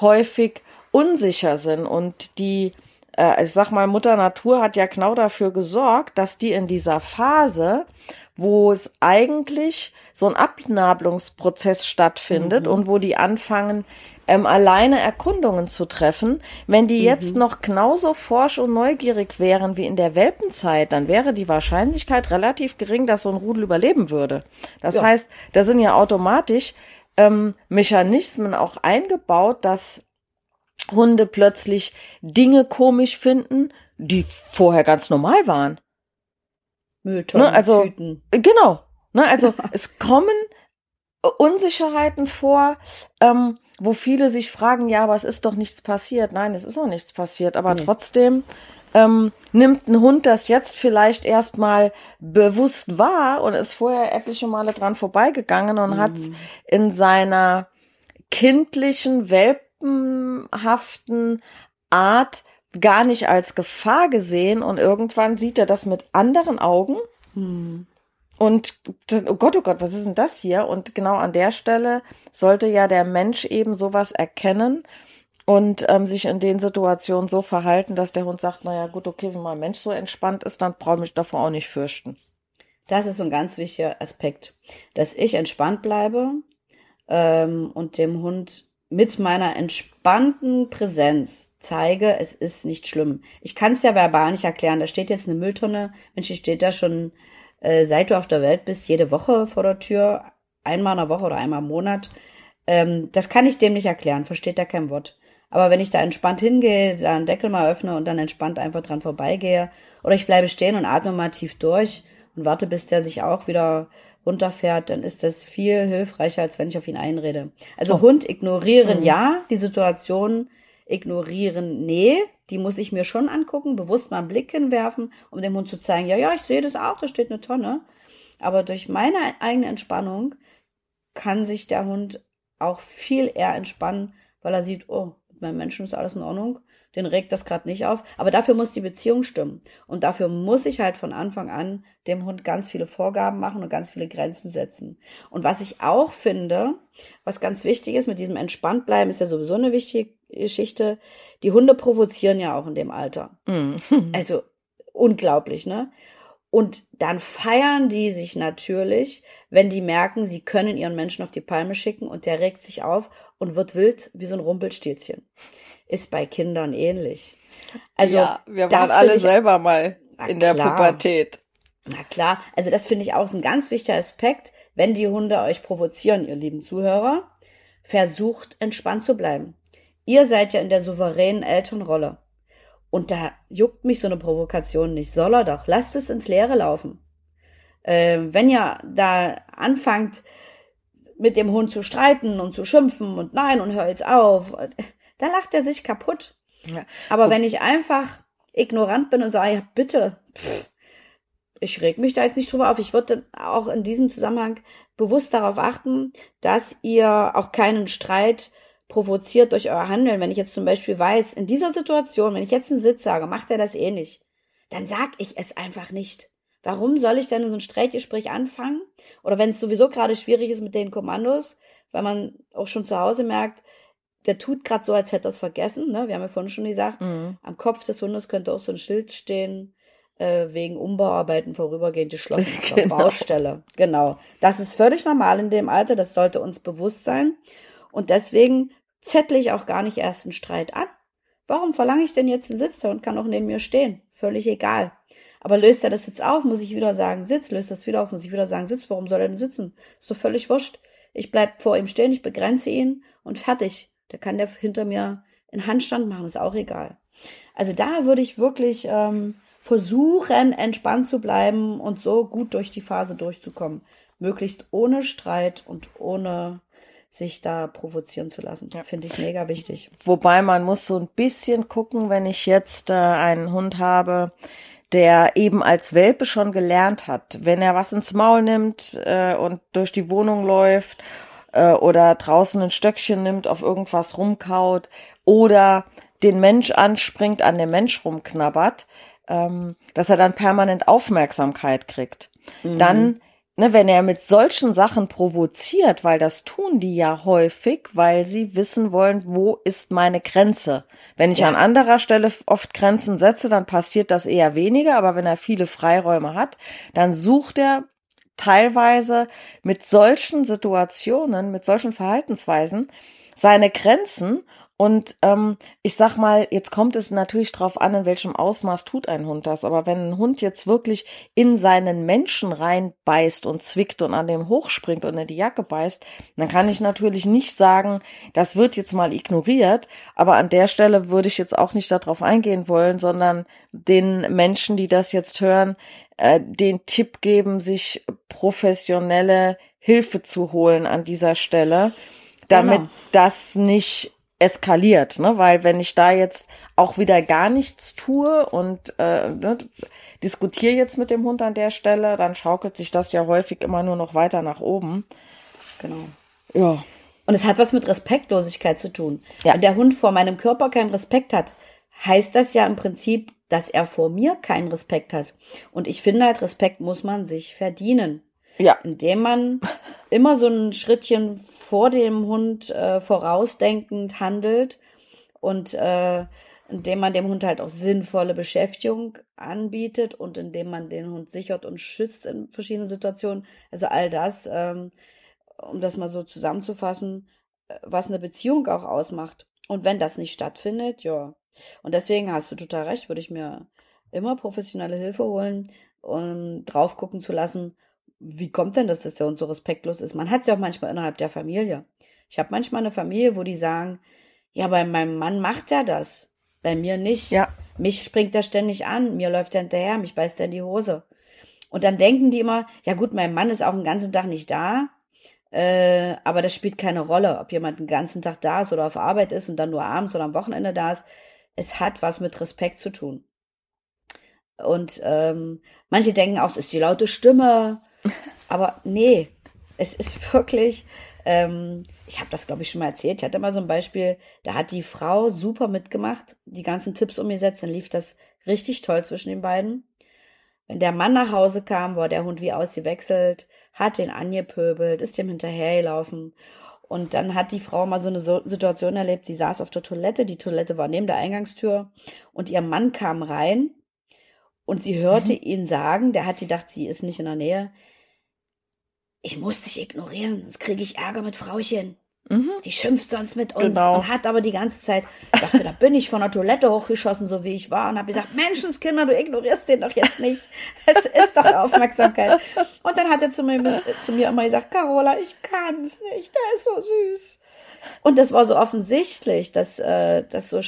häufig unsicher sind und die, äh, ich sag mal, Mutter Natur hat ja genau dafür gesorgt, dass die in dieser Phase wo es eigentlich so ein Abnabelungsprozess stattfindet mhm. und wo die anfangen, ähm, alleine Erkundungen zu treffen. Wenn die mhm. jetzt noch genauso forsch und neugierig wären wie in der Welpenzeit, dann wäre die Wahrscheinlichkeit relativ gering, dass so ein Rudel überleben würde. Das ja. heißt, da sind ja automatisch ähm, Mechanismen auch eingebaut, dass Hunde plötzlich Dinge komisch finden, die vorher ganz normal waren. Mülltonnen, ne, also, Tüten. Genau. Ne, also <laughs> es kommen Unsicherheiten vor, ähm, wo viele sich fragen, ja, aber es ist doch nichts passiert. Nein, es ist auch nichts passiert, aber nee. trotzdem ähm, nimmt ein Hund das jetzt vielleicht erstmal bewusst wahr und ist vorher etliche Male dran vorbeigegangen und mhm. hat in seiner kindlichen, welpenhaften Art gar nicht als Gefahr gesehen und irgendwann sieht er das mit anderen Augen. Mhm. Und oh Gott, oh Gott, was ist denn das hier? Und genau an der Stelle sollte ja der Mensch eben sowas erkennen und ähm, sich in den Situationen so verhalten, dass der Hund sagt, naja gut, okay, wenn mein Mensch so entspannt ist, dann brauche ich mich davor auch nicht fürchten. Das ist so ein ganz wichtiger Aspekt, dass ich entspannt bleibe ähm, und dem Hund mit meiner entspannten Präsenz zeige, es ist nicht schlimm. Ich kann es ja verbal nicht erklären. Da steht jetzt eine Mülltonne, Mensch, die steht da schon, äh, seit du auf der Welt bist, jede Woche vor der Tür, einmal in der Woche oder einmal im Monat. Ähm, das kann ich dem nicht erklären, versteht er kein Wort. Aber wenn ich da entspannt hingehe, da einen Deckel mal öffne und dann entspannt einfach dran vorbeigehe, oder ich bleibe stehen und atme mal tief durch und warte, bis der sich auch wieder runterfährt, dann ist das viel hilfreicher, als wenn ich auf ihn einrede. Also oh. Hund ignorieren, mhm. ja, die Situation ignorieren, nee, die muss ich mir schon angucken, bewusst mal einen Blick hinwerfen, um dem Hund zu zeigen, ja, ja, ich sehe das auch, da steht eine Tonne. Aber durch meine eigene Entspannung kann sich der Hund auch viel eher entspannen, weil er sieht, oh, mit meinem Menschen ist alles in Ordnung, den regt das gerade nicht auf. Aber dafür muss die Beziehung stimmen. Und dafür muss ich halt von Anfang an dem Hund ganz viele Vorgaben machen und ganz viele Grenzen setzen. Und was ich auch finde, was ganz wichtig ist, mit diesem entspannt bleiben, ist ja sowieso eine wichtige Geschichte. Die Hunde provozieren ja auch in dem Alter. Mhm. <laughs> Also unglaublich, ne? Und dann feiern die sich natürlich, wenn die merken, sie können ihren Menschen auf die Palme schicken und der regt sich auf und wird wild wie so ein Rumpelstilzchen. Ist bei Kindern ähnlich. Also, ja, wir waren alle ich, selber mal in der klar, Pubertät. Na klar, also das finde ich auch ein ganz wichtiger Aspekt. Wenn die Hunde euch provozieren, ihr lieben Zuhörer, versucht entspannt zu bleiben. Ihr seid ja in der souveränen Elternrolle. Und da juckt mich so eine Provokation nicht. Soll er doch. Lasst es ins Leere laufen. Äh, wenn ihr da anfangt, mit dem Hund zu streiten und zu schimpfen und nein und hör jetzt auf, da lacht er sich kaputt. Ja. Aber und wenn ich einfach ignorant bin und sage, ja, bitte, pff, ich reg mich da jetzt nicht drüber auf. Ich würde auch in diesem Zusammenhang bewusst darauf achten, dass ihr auch keinen Streit provoziert durch euer Handeln. Wenn ich jetzt zum Beispiel weiß, in dieser Situation, wenn ich jetzt einen Sitz sage, macht er das eh nicht, dann sag ich es einfach nicht. Warum soll ich denn so ein Streitgespräch anfangen? Oder wenn es sowieso gerade schwierig ist mit den Kommandos, weil man auch schon zu Hause merkt, der tut gerade so, als hätte er es vergessen. Ne? Wir haben ja vorhin schon gesagt, mhm. am Kopf des Hundes könnte auch so ein Schild stehen, äh, wegen Umbauarbeiten vorübergehend geschlossen <laughs> genau. Baustelle. Genau. Das ist völlig normal in dem Alter, das sollte uns bewusst sein. Und deswegen zettle ich auch gar nicht erst einen Streit an. Warum verlange ich denn jetzt einen Sitz? Der Hund kann auch neben mir stehen. Völlig egal. Aber löst er das jetzt auf, muss ich wieder sagen, Sitz. Löst das wieder auf, muss ich wieder sagen, Sitz. Warum soll er denn sitzen? Ist doch völlig wurscht. Ich bleib vor ihm stehen, ich begrenze ihn und fertig. Da kann der hinter mir einen Handstand machen, ist auch egal. Also da würde ich wirklich ähm, versuchen, entspannt zu bleiben und so gut durch die Phase durchzukommen. Möglichst ohne Streit und ohne sich da provozieren zu lassen. Ja. Finde ich mega wichtig. Wobei man muss so ein bisschen gucken, wenn ich jetzt äh, einen Hund habe, der eben als Welpe schon gelernt hat, wenn er was ins Maul nimmt äh, und durch die Wohnung läuft äh, oder draußen ein Stöckchen nimmt, auf irgendwas rumkaut oder den Mensch anspringt, an dem Mensch rumknabbert, ähm, dass er dann permanent Aufmerksamkeit kriegt. Mhm. Dann ne, wenn er mit solchen Sachen provoziert, weil das tun die ja häufig, weil sie wissen wollen, wo ist meine Grenze. Wenn ich ja. an anderer Stelle oft Grenzen setze, dann passiert das eher weniger, aber wenn er viele Freiräume hat, dann sucht er teilweise mit solchen Situationen, mit solchen Verhaltensweisen seine Grenzen und ähm, ich sag mal, jetzt kommt es natürlich drauf an, in welchem Ausmaß tut ein Hund das. Aber wenn ein Hund jetzt wirklich in seinen Menschen reinbeißt und zwickt und an dem hochspringt und in die Jacke beißt, dann kann ich natürlich nicht sagen, das wird jetzt mal ignoriert. Aber an der Stelle würde ich jetzt auch nicht darauf eingehen wollen, sondern den Menschen, die das jetzt hören, äh, den Tipp geben, sich professionelle Hilfe zu holen an dieser Stelle, damit genau. das nicht eskaliert, ne? Weil wenn ich da jetzt auch wieder gar nichts tue und äh, ne, diskutiere jetzt mit dem Hund an der Stelle, dann schaukelt sich das ja häufig immer nur noch weiter nach oben. Genau. Ja. Und es hat was mit Respektlosigkeit zu tun. Ja. Wenn der Hund vor meinem Körper keinen Respekt hat, heißt das ja im Prinzip, dass er vor mir keinen Respekt hat. Und ich finde halt, Respekt muss man sich verdienen. Ja. Indem man <laughs> immer so ein Schrittchen vor dem Hund äh, vorausdenkend handelt und äh, indem man dem Hund halt auch sinnvolle Beschäftigung anbietet und indem man den Hund sichert und schützt in verschiedenen Situationen. Also all das, ähm, um das mal so zusammenzufassen, äh, was eine Beziehung auch ausmacht. Und wenn das nicht stattfindet, ja. Und deswegen hast du total recht, würde ich mir immer professionelle Hilfe holen, um drauf gucken zu lassen, wie kommt denn das, dass der Hund so respektlos ist? Man hat es ja auch manchmal innerhalb der Familie. Ich habe manchmal eine Familie, wo die sagen, ja, bei meinem Mann macht er das. Bei mir nicht. Ja. Mich springt er ständig an, mir läuft er hinterher, mich beißt er in die Hose. Und dann denken die immer, ja gut, mein Mann ist auch den ganzen Tag nicht da, äh, aber das spielt keine Rolle, ob jemand den ganzen Tag da ist oder auf Arbeit ist und dann nur abends oder am Wochenende da ist. Es hat was mit Respekt zu tun. Und ähm, manche denken auch, es ist die laute Stimme. <laughs> Aber nee, es ist wirklich, ähm, ich habe das, glaube ich, schon mal erzählt. Ich hatte mal so ein Beispiel, da hat die Frau super mitgemacht, die ganzen Tipps umgesetzt, dann lief das richtig toll zwischen den beiden. Wenn der Mann nach Hause kam, war der Hund wie ausgewechselt, hat den angepöbelt, ist dem hinterhergelaufen. Und dann hat die Frau mal so eine Situation erlebt, sie saß auf der Toilette, die Toilette war neben der Eingangstür und ihr Mann kam rein und sie hörte mhm. ihn sagen, der hat gedacht, sie ist nicht in der Nähe. Ich muss dich ignorieren, sonst kriege ich Ärger mit Frauchen. Mhm. Die schimpft sonst mit uns genau. und hat aber die ganze Zeit, dachte, da bin ich von der Toilette hochgeschossen, so wie ich war, und habe gesagt, Menschenskinder, du ignorierst den doch jetzt nicht. Es ist doch Aufmerksamkeit. Und dann hat er zu mir, zu mir immer gesagt, Carola, ich kann's nicht, der ist so süß. Und das war so offensichtlich, dass äh, das so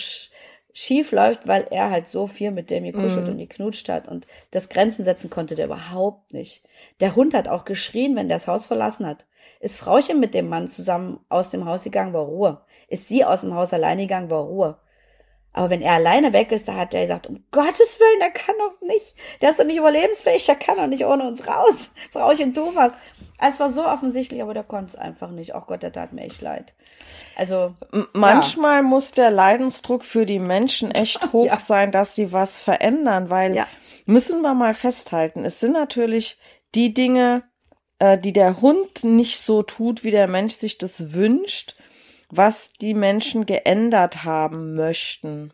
schief läuft, weil er halt so viel mit dem gekuschelt mhm. und geknutscht hat und das Grenzen setzen konnte der überhaupt nicht. Der Hund hat auch geschrien, wenn der das Haus verlassen hat. Ist Frauchen mit dem Mann zusammen aus dem Haus gegangen, war Ruhe. Ist sie aus dem Haus alleine gegangen, war Ruhe. Aber wenn er alleine weg ist, da hat der gesagt, um Gottes Willen, der kann doch nicht, der ist doch nicht überlebensfähig, der kann doch nicht ohne uns raus. <laughs> Frauchen, du was. Es war so offensichtlich, aber der konnte es einfach nicht. Auch Gott, der tat mir echt leid. Also. Manchmal ja. muss der Leidensdruck für die Menschen <laughs> echt hoch ja. sein, dass sie was verändern, weil ja. müssen wir mal festhalten, es sind natürlich die Dinge, äh, die der Hund nicht so tut, wie der Mensch sich das wünscht, was die Menschen geändert haben möchten.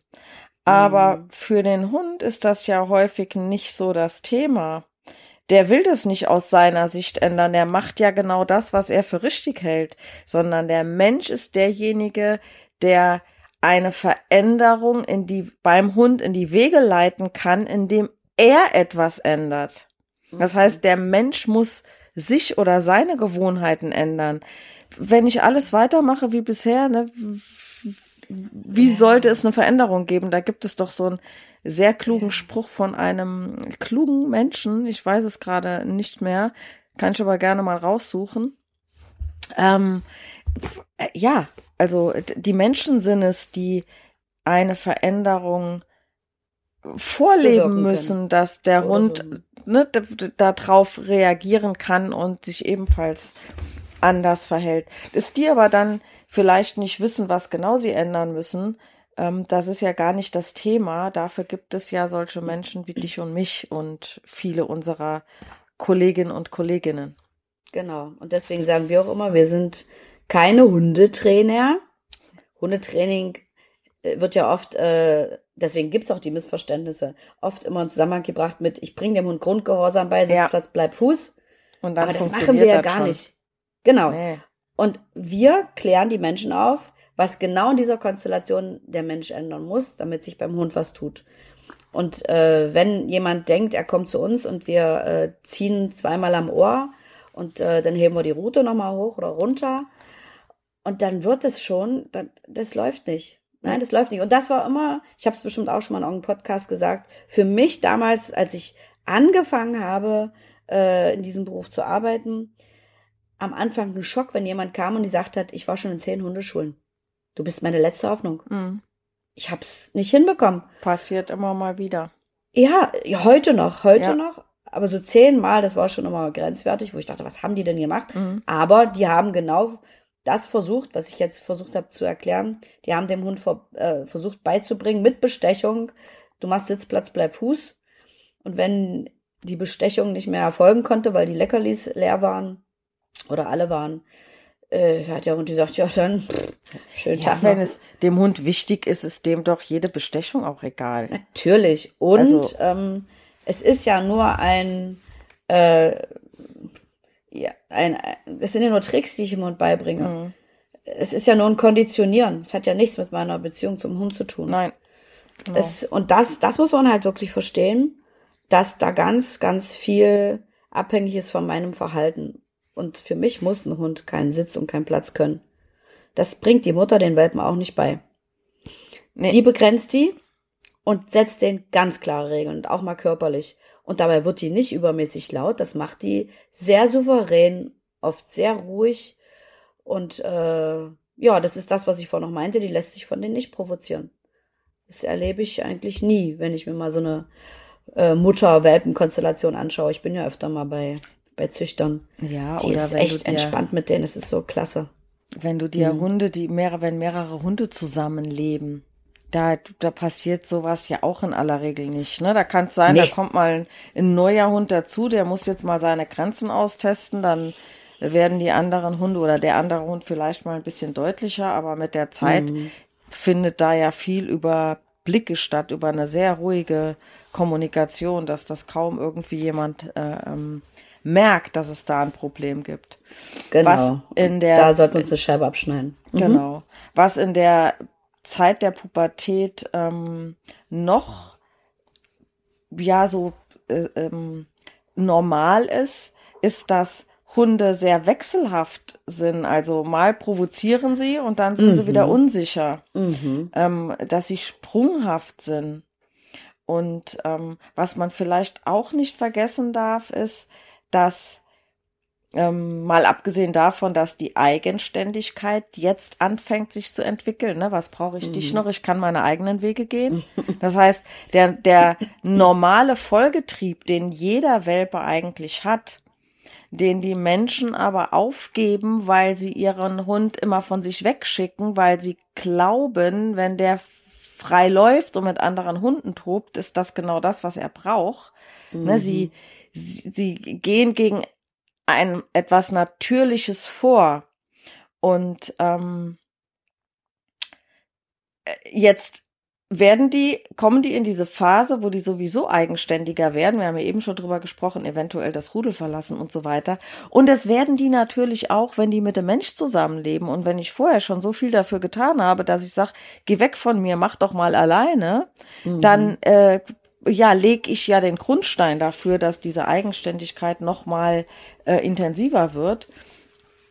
Aber mhm. für den Hund ist das ja häufig nicht so das Thema der will das nicht aus seiner Sicht ändern. Der macht ja genau das, was er für richtig hält, sondern der Mensch ist derjenige, der eine Veränderung in die, beim Hund in die Wege leiten kann, indem er etwas ändert. Das mhm. heißt, der Mensch muss sich oder seine Gewohnheiten ändern. Wenn ich alles weitermache wie bisher, ne, wie sollte es eine Veränderung geben? Da gibt es doch so ein sehr klugen Spruch von einem klugen Menschen. Ich weiß es gerade nicht mehr. Kann ich aber gerne mal raussuchen. Ähm, ja, also die Menschen sind es, die eine Veränderung vorleben müssen, dass der Oder Hund so. Ne, darauf reagieren kann und sich ebenfalls anders verhält. Dass die aber dann vielleicht nicht wissen, was genau sie ändern müssen, ähm, das ist ja gar nicht das Thema. Dafür gibt es ja solche Menschen wie dich und mich und viele unserer Kolleginnen und Kolleginnen. Genau. Und deswegen sagen wir auch immer, wir sind keine Hundetrainer. Hundetraining wird ja oft, äh, deswegen gibt es auch die Missverständnisse, oft immer in Zusammenhang gebracht mit, ich bringe dem Hund Grundgehorsam bei, Sitzplatz, ja. bleib Fuß. Und dann Aber das machen wir ja gar schon. nicht. Genau. Nee. Und wir klären die Menschen auf, was genau in dieser Konstellation der Mensch ändern muss, damit sich beim Hund was tut. Und äh, wenn jemand denkt, er kommt zu uns und wir äh, ziehen zweimal am Ohr und äh, dann heben wir die Route nochmal hoch oder runter und dann wird es schon, das, das läuft nicht. Nein, das läuft nicht. Und das war immer, ich habe es bestimmt auch schon mal in irgendeinem Podcast gesagt, für mich damals, als ich angefangen habe, äh, in diesem Beruf zu arbeiten, am Anfang ein Schock, wenn jemand kam und gesagt hat, ich war schon in zehn Hundeschulen. Du bist meine letzte Hoffnung. Mhm. Ich hab's nicht hinbekommen. Passiert immer mal wieder. Ja, heute noch, heute ja. noch. Aber so zehnmal, das war schon immer grenzwertig, wo ich dachte, was haben die denn gemacht? Mhm. Aber die haben genau das versucht, was ich jetzt versucht habe zu erklären. Die haben dem Hund vor, äh, versucht beizubringen mit Bestechung. Du machst Sitzplatz, bleib Fuß. Und wenn die Bestechung nicht mehr erfolgen konnte, weil die Leckerlis leer waren oder alle waren, äh, hat der Hund gesagt, ja dann, pff, schönen ja, Tag Wenn es dem Hund wichtig ist, ist dem doch jede Bestechung auch egal. Natürlich. Und also, ähm, es ist ja nur ein, äh, ja, ein, es sind ja nur Tricks, die ich dem Hund beibringe. Mhm. Es ist ja nur ein Konditionieren. Es hat ja nichts mit meiner Beziehung zum Hund zu tun. Nein. Genau. Es, und das, das muss man halt wirklich verstehen, dass da ganz, ganz viel abhängig ist von meinem Verhalten. Und für mich muss ein Hund keinen Sitz und keinen Platz können. Das bringt die Mutter den Welpen auch nicht bei. Nee. Die begrenzt die und setzt den ganz klare Regeln und auch mal körperlich. Und dabei wird die nicht übermäßig laut. Das macht die sehr souverän, oft sehr ruhig. Und äh, ja, das ist das, was ich vorhin noch meinte. Die lässt sich von denen nicht provozieren. Das erlebe ich eigentlich nie, wenn ich mir mal so eine äh, Mutter-Welpen-Konstellation anschaue. Ich bin ja öfter mal bei, bei Züchtern. Ja, die oder ist echt entspannt mit denen. Es ist so klasse. Wenn du dir mhm. Hunde, die mehrere, wenn mehrere Hunde zusammenleben, da, da passiert sowas ja auch in aller Regel nicht. Ne? Da kann es sein, nee. da kommt mal ein, neuer Hund dazu, der muss jetzt mal seine Grenzen austesten, dann werden die anderen Hunde oder der andere Hund vielleicht mal ein bisschen deutlicher, aber mit der Zeit mhm. findet da ja viel über Blicke statt, über eine sehr ruhige Kommunikation, dass das kaum irgendwie jemand äh, ähm, merkt, dass es da ein Problem gibt. Genau. Was in der, da sollten wir uns eine Scheibe abschneiden. Mhm. Genau. Was in der Zeit der Pubertät ähm, noch ja so äh, ähm, normal ist, ist, dass Hunde sehr wechselhaft sind. Also mal provozieren sie und dann sind mhm. sie wieder unsicher, mhm. ähm, dass sie sprunghaft sind. Und ähm, was man vielleicht auch nicht vergessen darf, ist, dass ähm, mal abgesehen davon, dass die Eigenständigkeit jetzt anfängt, sich zu entwickeln. Ne? Was brauche ich mhm. dich noch? Ich kann meine eigenen Wege gehen. <laughs> Das heißt, der, der normale Vollgetrieb, den jeder Welpe eigentlich hat, den die Menschen aber aufgeben, weil sie ihren Hund immer von sich wegschicken, weil sie glauben, wenn der frei läuft und mit anderen Hunden tobt, ist das genau das, was er braucht. Mhm. Ne, sie, sie, sie gehen gegen ein etwas Natürliches vor. Und ähm, äh, jetzt werden die, kommen die in diese Phase, wo die sowieso eigenständiger werden. Wir haben ja eben schon drüber gesprochen, eventuell das Rudel verlassen und so weiter. Und das werden die natürlich auch, wenn die mit dem Mensch zusammenleben. Und wenn ich vorher schon so viel dafür getan habe, dass ich sage, geh weg von mir, mach doch mal alleine, mhm. dann äh, ja, lege ich ja den Grundstein dafür, dass diese Eigenständigkeit nochmal äh, intensiver wird.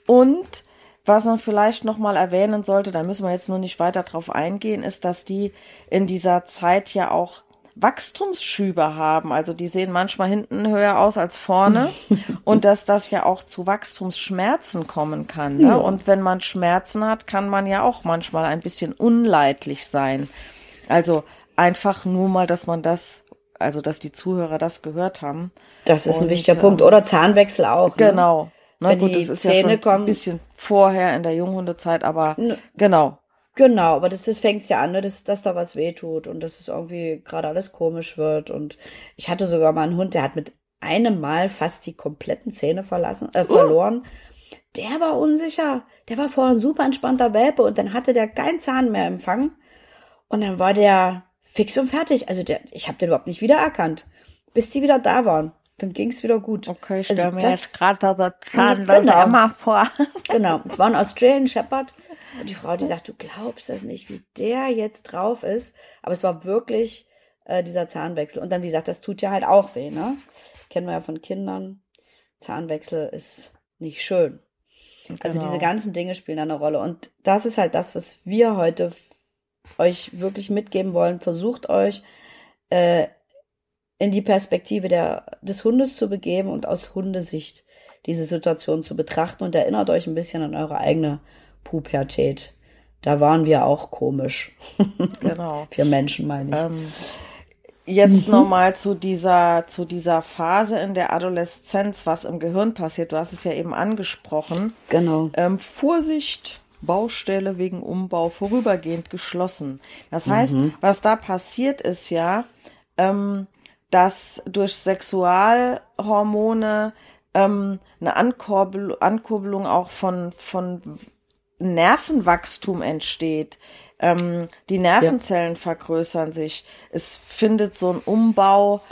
Und was man vielleicht nochmal erwähnen sollte, da müssen wir jetzt nur nicht weiter drauf eingehen, ist, dass die in dieser Zeit ja auch Wachstumsschübe haben. Also die sehen manchmal hinten höher aus als vorne <laughs> und dass das ja auch zu Wachstumsschmerzen kommen kann. Ne? Ja. Und wenn man Schmerzen hat, kann man ja auch manchmal ein bisschen unleidlich sein. Also einfach nur mal, dass man das also dass die Zuhörer das gehört haben. Das ist und, ein wichtiger Punkt. Oder Zahnwechsel auch. Ne? Genau. Na Wenn gut, das ist Zähne ja schon kommen. ein bisschen vorher in der Junghundezeit, aber ne. genau. Genau, aber das, das fängt ja an, ne, dass, dass da was wehtut und dass es irgendwie gerade alles komisch wird. Und ich hatte sogar mal einen Hund, der hat mit einem Mal fast die kompletten Zähne verlassen, äh, verloren. Uh. Der war unsicher. Der war vorher ein super entspannter Welpe und dann hatte der keinen Zahn mehr empfangen. Und dann war der fix und fertig. Also der, ich habe den überhaupt nicht wiedererkannt, bis die wieder da waren. Dann ging es wieder gut. Okay, ich also stelle also mir das, jetzt gerade das Zahn also, genau, Emma vor. <laughs> genau, es war ein Australian Shepherd. Und die Frau, die sagt, du glaubst das nicht, wie der jetzt drauf ist. Aber es war wirklich äh, dieser Zahnwechsel. Und dann, wie gesagt, das tut ja halt auch weh, ne? Kennen wir ja von Kindern. Zahnwechsel ist nicht schön. Genau. Also diese ganzen Dinge spielen da eine Rolle. Und das ist halt das, was wir heute euch wirklich mitgeben wollen. Versucht euch äh, in die Perspektive der, des Hundes zu begeben und aus Hundesicht diese Situation zu betrachten und erinnert euch ein bisschen an eure eigene Pubertät. Da waren wir auch komisch. <laughs> Genau. Für Menschen meine ich. Ähm, jetzt mhm. nochmal zu dieser, zu dieser Phase in der Adoleszenz, was im Gehirn passiert. Du hast es ja eben angesprochen. Genau. Ähm, Vorsicht, Baustelle wegen Umbau vorübergehend geschlossen. Das heißt, mhm. was da passiert ist ja, ähm, dass durch Sexualhormone ähm, eine Ankurbel Ankurbelung auch von, von Nervenwachstum entsteht. Ähm, die Nervenzellen ja. vergrößern sich. Es findet so ein Umbau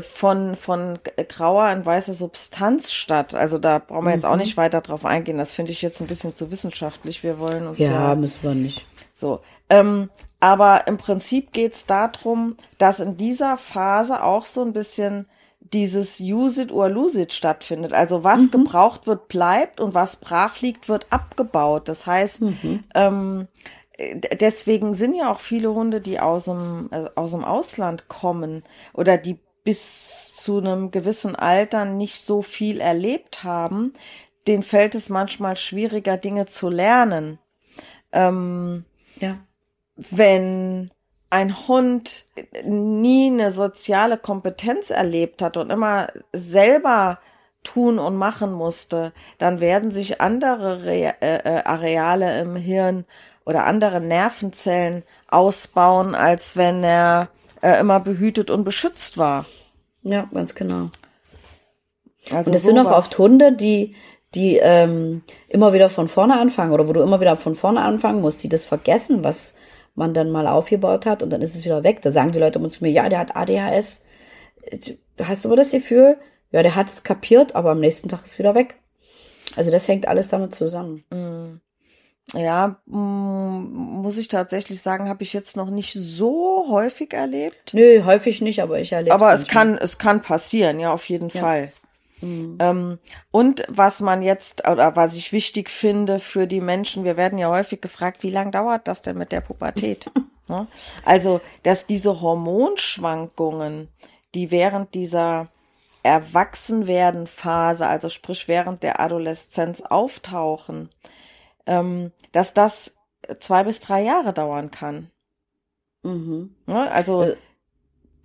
von, von grauer in weiße Substanz statt. Also da brauchen wir jetzt auch mhm. nicht weiter drauf eingehen. Das finde ich jetzt ein bisschen zu wissenschaftlich. Wir wollen uns ja. Ja, müssen wir nicht. So. Ähm, aber im Prinzip geht es darum, dass in dieser Phase auch so ein bisschen dieses Use it or lose it stattfindet. Also was mhm. gebraucht wird, bleibt und was brach liegt, wird abgebaut. Das heißt, mhm. ähm, deswegen sind ja auch viele Hunde, die aus dem, äh, aus dem Ausland kommen oder die bis zu einem gewissen Alter nicht so viel erlebt haben, denen fällt es manchmal schwieriger, Dinge zu lernen. Ähm, ja. Wenn ein Hund nie eine soziale Kompetenz erlebt hat und immer selber tun und machen musste, dann werden sich andere Re äh, äh, Areale im Hirn oder andere Nervenzellen ausbauen, als wenn er äh, immer behütet und beschützt war. Ja, ganz genau. Also und es sind auch oft Hunde, die, die ähm, immer wieder von vorne anfangen oder wo du immer wieder von vorne anfangen musst, die das vergessen, was man dann mal aufgebaut hat und dann ist es wieder weg. Da sagen die Leute immer zu mir, ja, der hat ADHS. Hast du immer das Gefühl? Ja, der hat es kapiert, aber am nächsten Tag ist es wieder weg. Also das hängt alles damit zusammen. Mm. Ja, mm, muss ich tatsächlich sagen, habe ich jetzt noch nicht so häufig erlebt. Nö, häufig nicht, aber ich erlebe Aber es kann, es kann passieren, ja, auf jeden ja. Fall. Mhm. Ähm, und was man jetzt, oder was ich wichtig finde für die Menschen, wir werden ja häufig gefragt, wie lange dauert das denn mit der Pubertät? <laughs> ja? Also, dass diese Hormonschwankungen, die während dieser Erwachsenwerden-Phase, also sprich während der Adoleszenz auftauchen, ähm, dass das zwei bis drei Jahre dauern kann. Mhm. Ja, also, also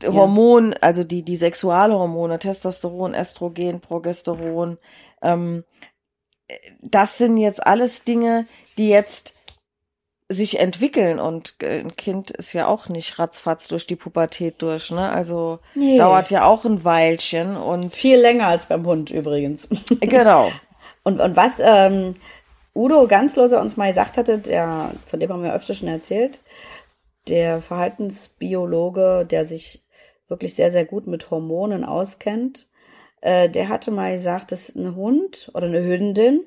Hormon, ja. also die, die Sexualhormone, Testosteron, Estrogen, Progesteron, ähm, das sind jetzt alles Dinge, die jetzt sich entwickeln und ein Kind ist ja auch nicht ratzfatz durch die Pubertät durch, ne? Also nee. dauert ja auch ein Weilchen und viel länger als beim Hund übrigens. Genau. <laughs> und und was ähm, Udo Ganzloser uns mal gesagt hatte, der von dem haben wir öfter schon erzählt, der Verhaltensbiologe, der sich wirklich sehr, sehr gut mit Hormonen auskennt, äh, der hatte mal gesagt, dass ein Hund oder eine Hündin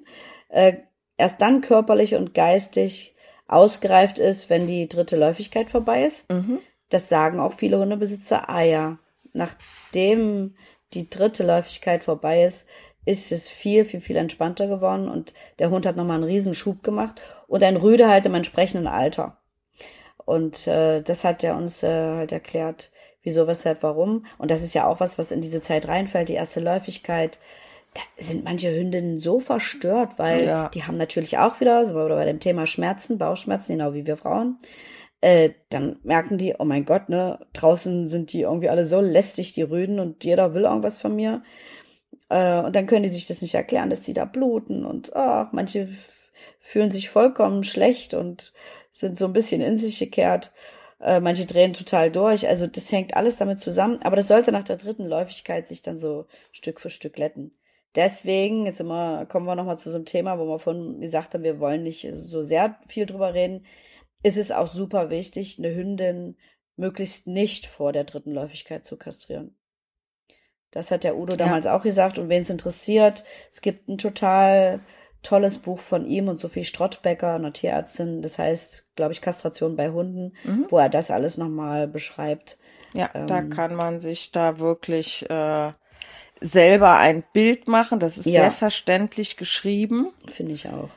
äh, erst dann körperlich und geistig ausgereift ist, wenn die dritte Läufigkeit vorbei ist. Mhm. Das sagen auch viele Hundebesitzer. Ah ja, nachdem die dritte Läufigkeit vorbei ist, ist es viel, viel, viel entspannter geworden und der Hund hat nochmal einen Riesenschub gemacht und ein Rüde halt im entsprechenden Alter. Und äh, das hat er uns äh, halt erklärt, wieso, weshalb, warum. Und das ist ja auch was, was in diese Zeit reinfällt, die erste Läufigkeit. Da sind manche Hündinnen so verstört, weil ja. die haben natürlich auch wieder, so bei dem Thema Schmerzen, Bauchschmerzen, genau wie wir Frauen, äh, dann merken die, oh mein Gott, ne, draußen sind die irgendwie alle so lästig, die Rüden, und jeder will irgendwas von mir. Äh, und dann können die sich das nicht erklären, dass die da bluten und oh, manche fühlen sich vollkommen schlecht und sind so ein bisschen in sich gekehrt. Äh, manche drehen total durch. Also das hängt alles damit zusammen. Aber das sollte nach der dritten Läufigkeit sich dann so Stück für Stück glätten. Deswegen, jetzt immer, kommen wir nochmal zu so einem Thema, wo wir von gesagt haben, wir wollen nicht so sehr viel drüber reden. Ist es auch super wichtig, eine Hündin möglichst nicht vor der dritten Läufigkeit zu kastrieren. Das hat der Udo ja. damals auch gesagt. Und wen es interessiert, es gibt ein total tolles Buch von ihm und Sophie Strottbecker, einer Tierärztin, das heißt, glaube ich, Kastration bei Hunden, mhm. wo er das alles nochmal beschreibt. Ja, ähm, da kann man sich da wirklich äh, selber ein Bild machen. Das ist ja. sehr verständlich geschrieben. Finde ich auch.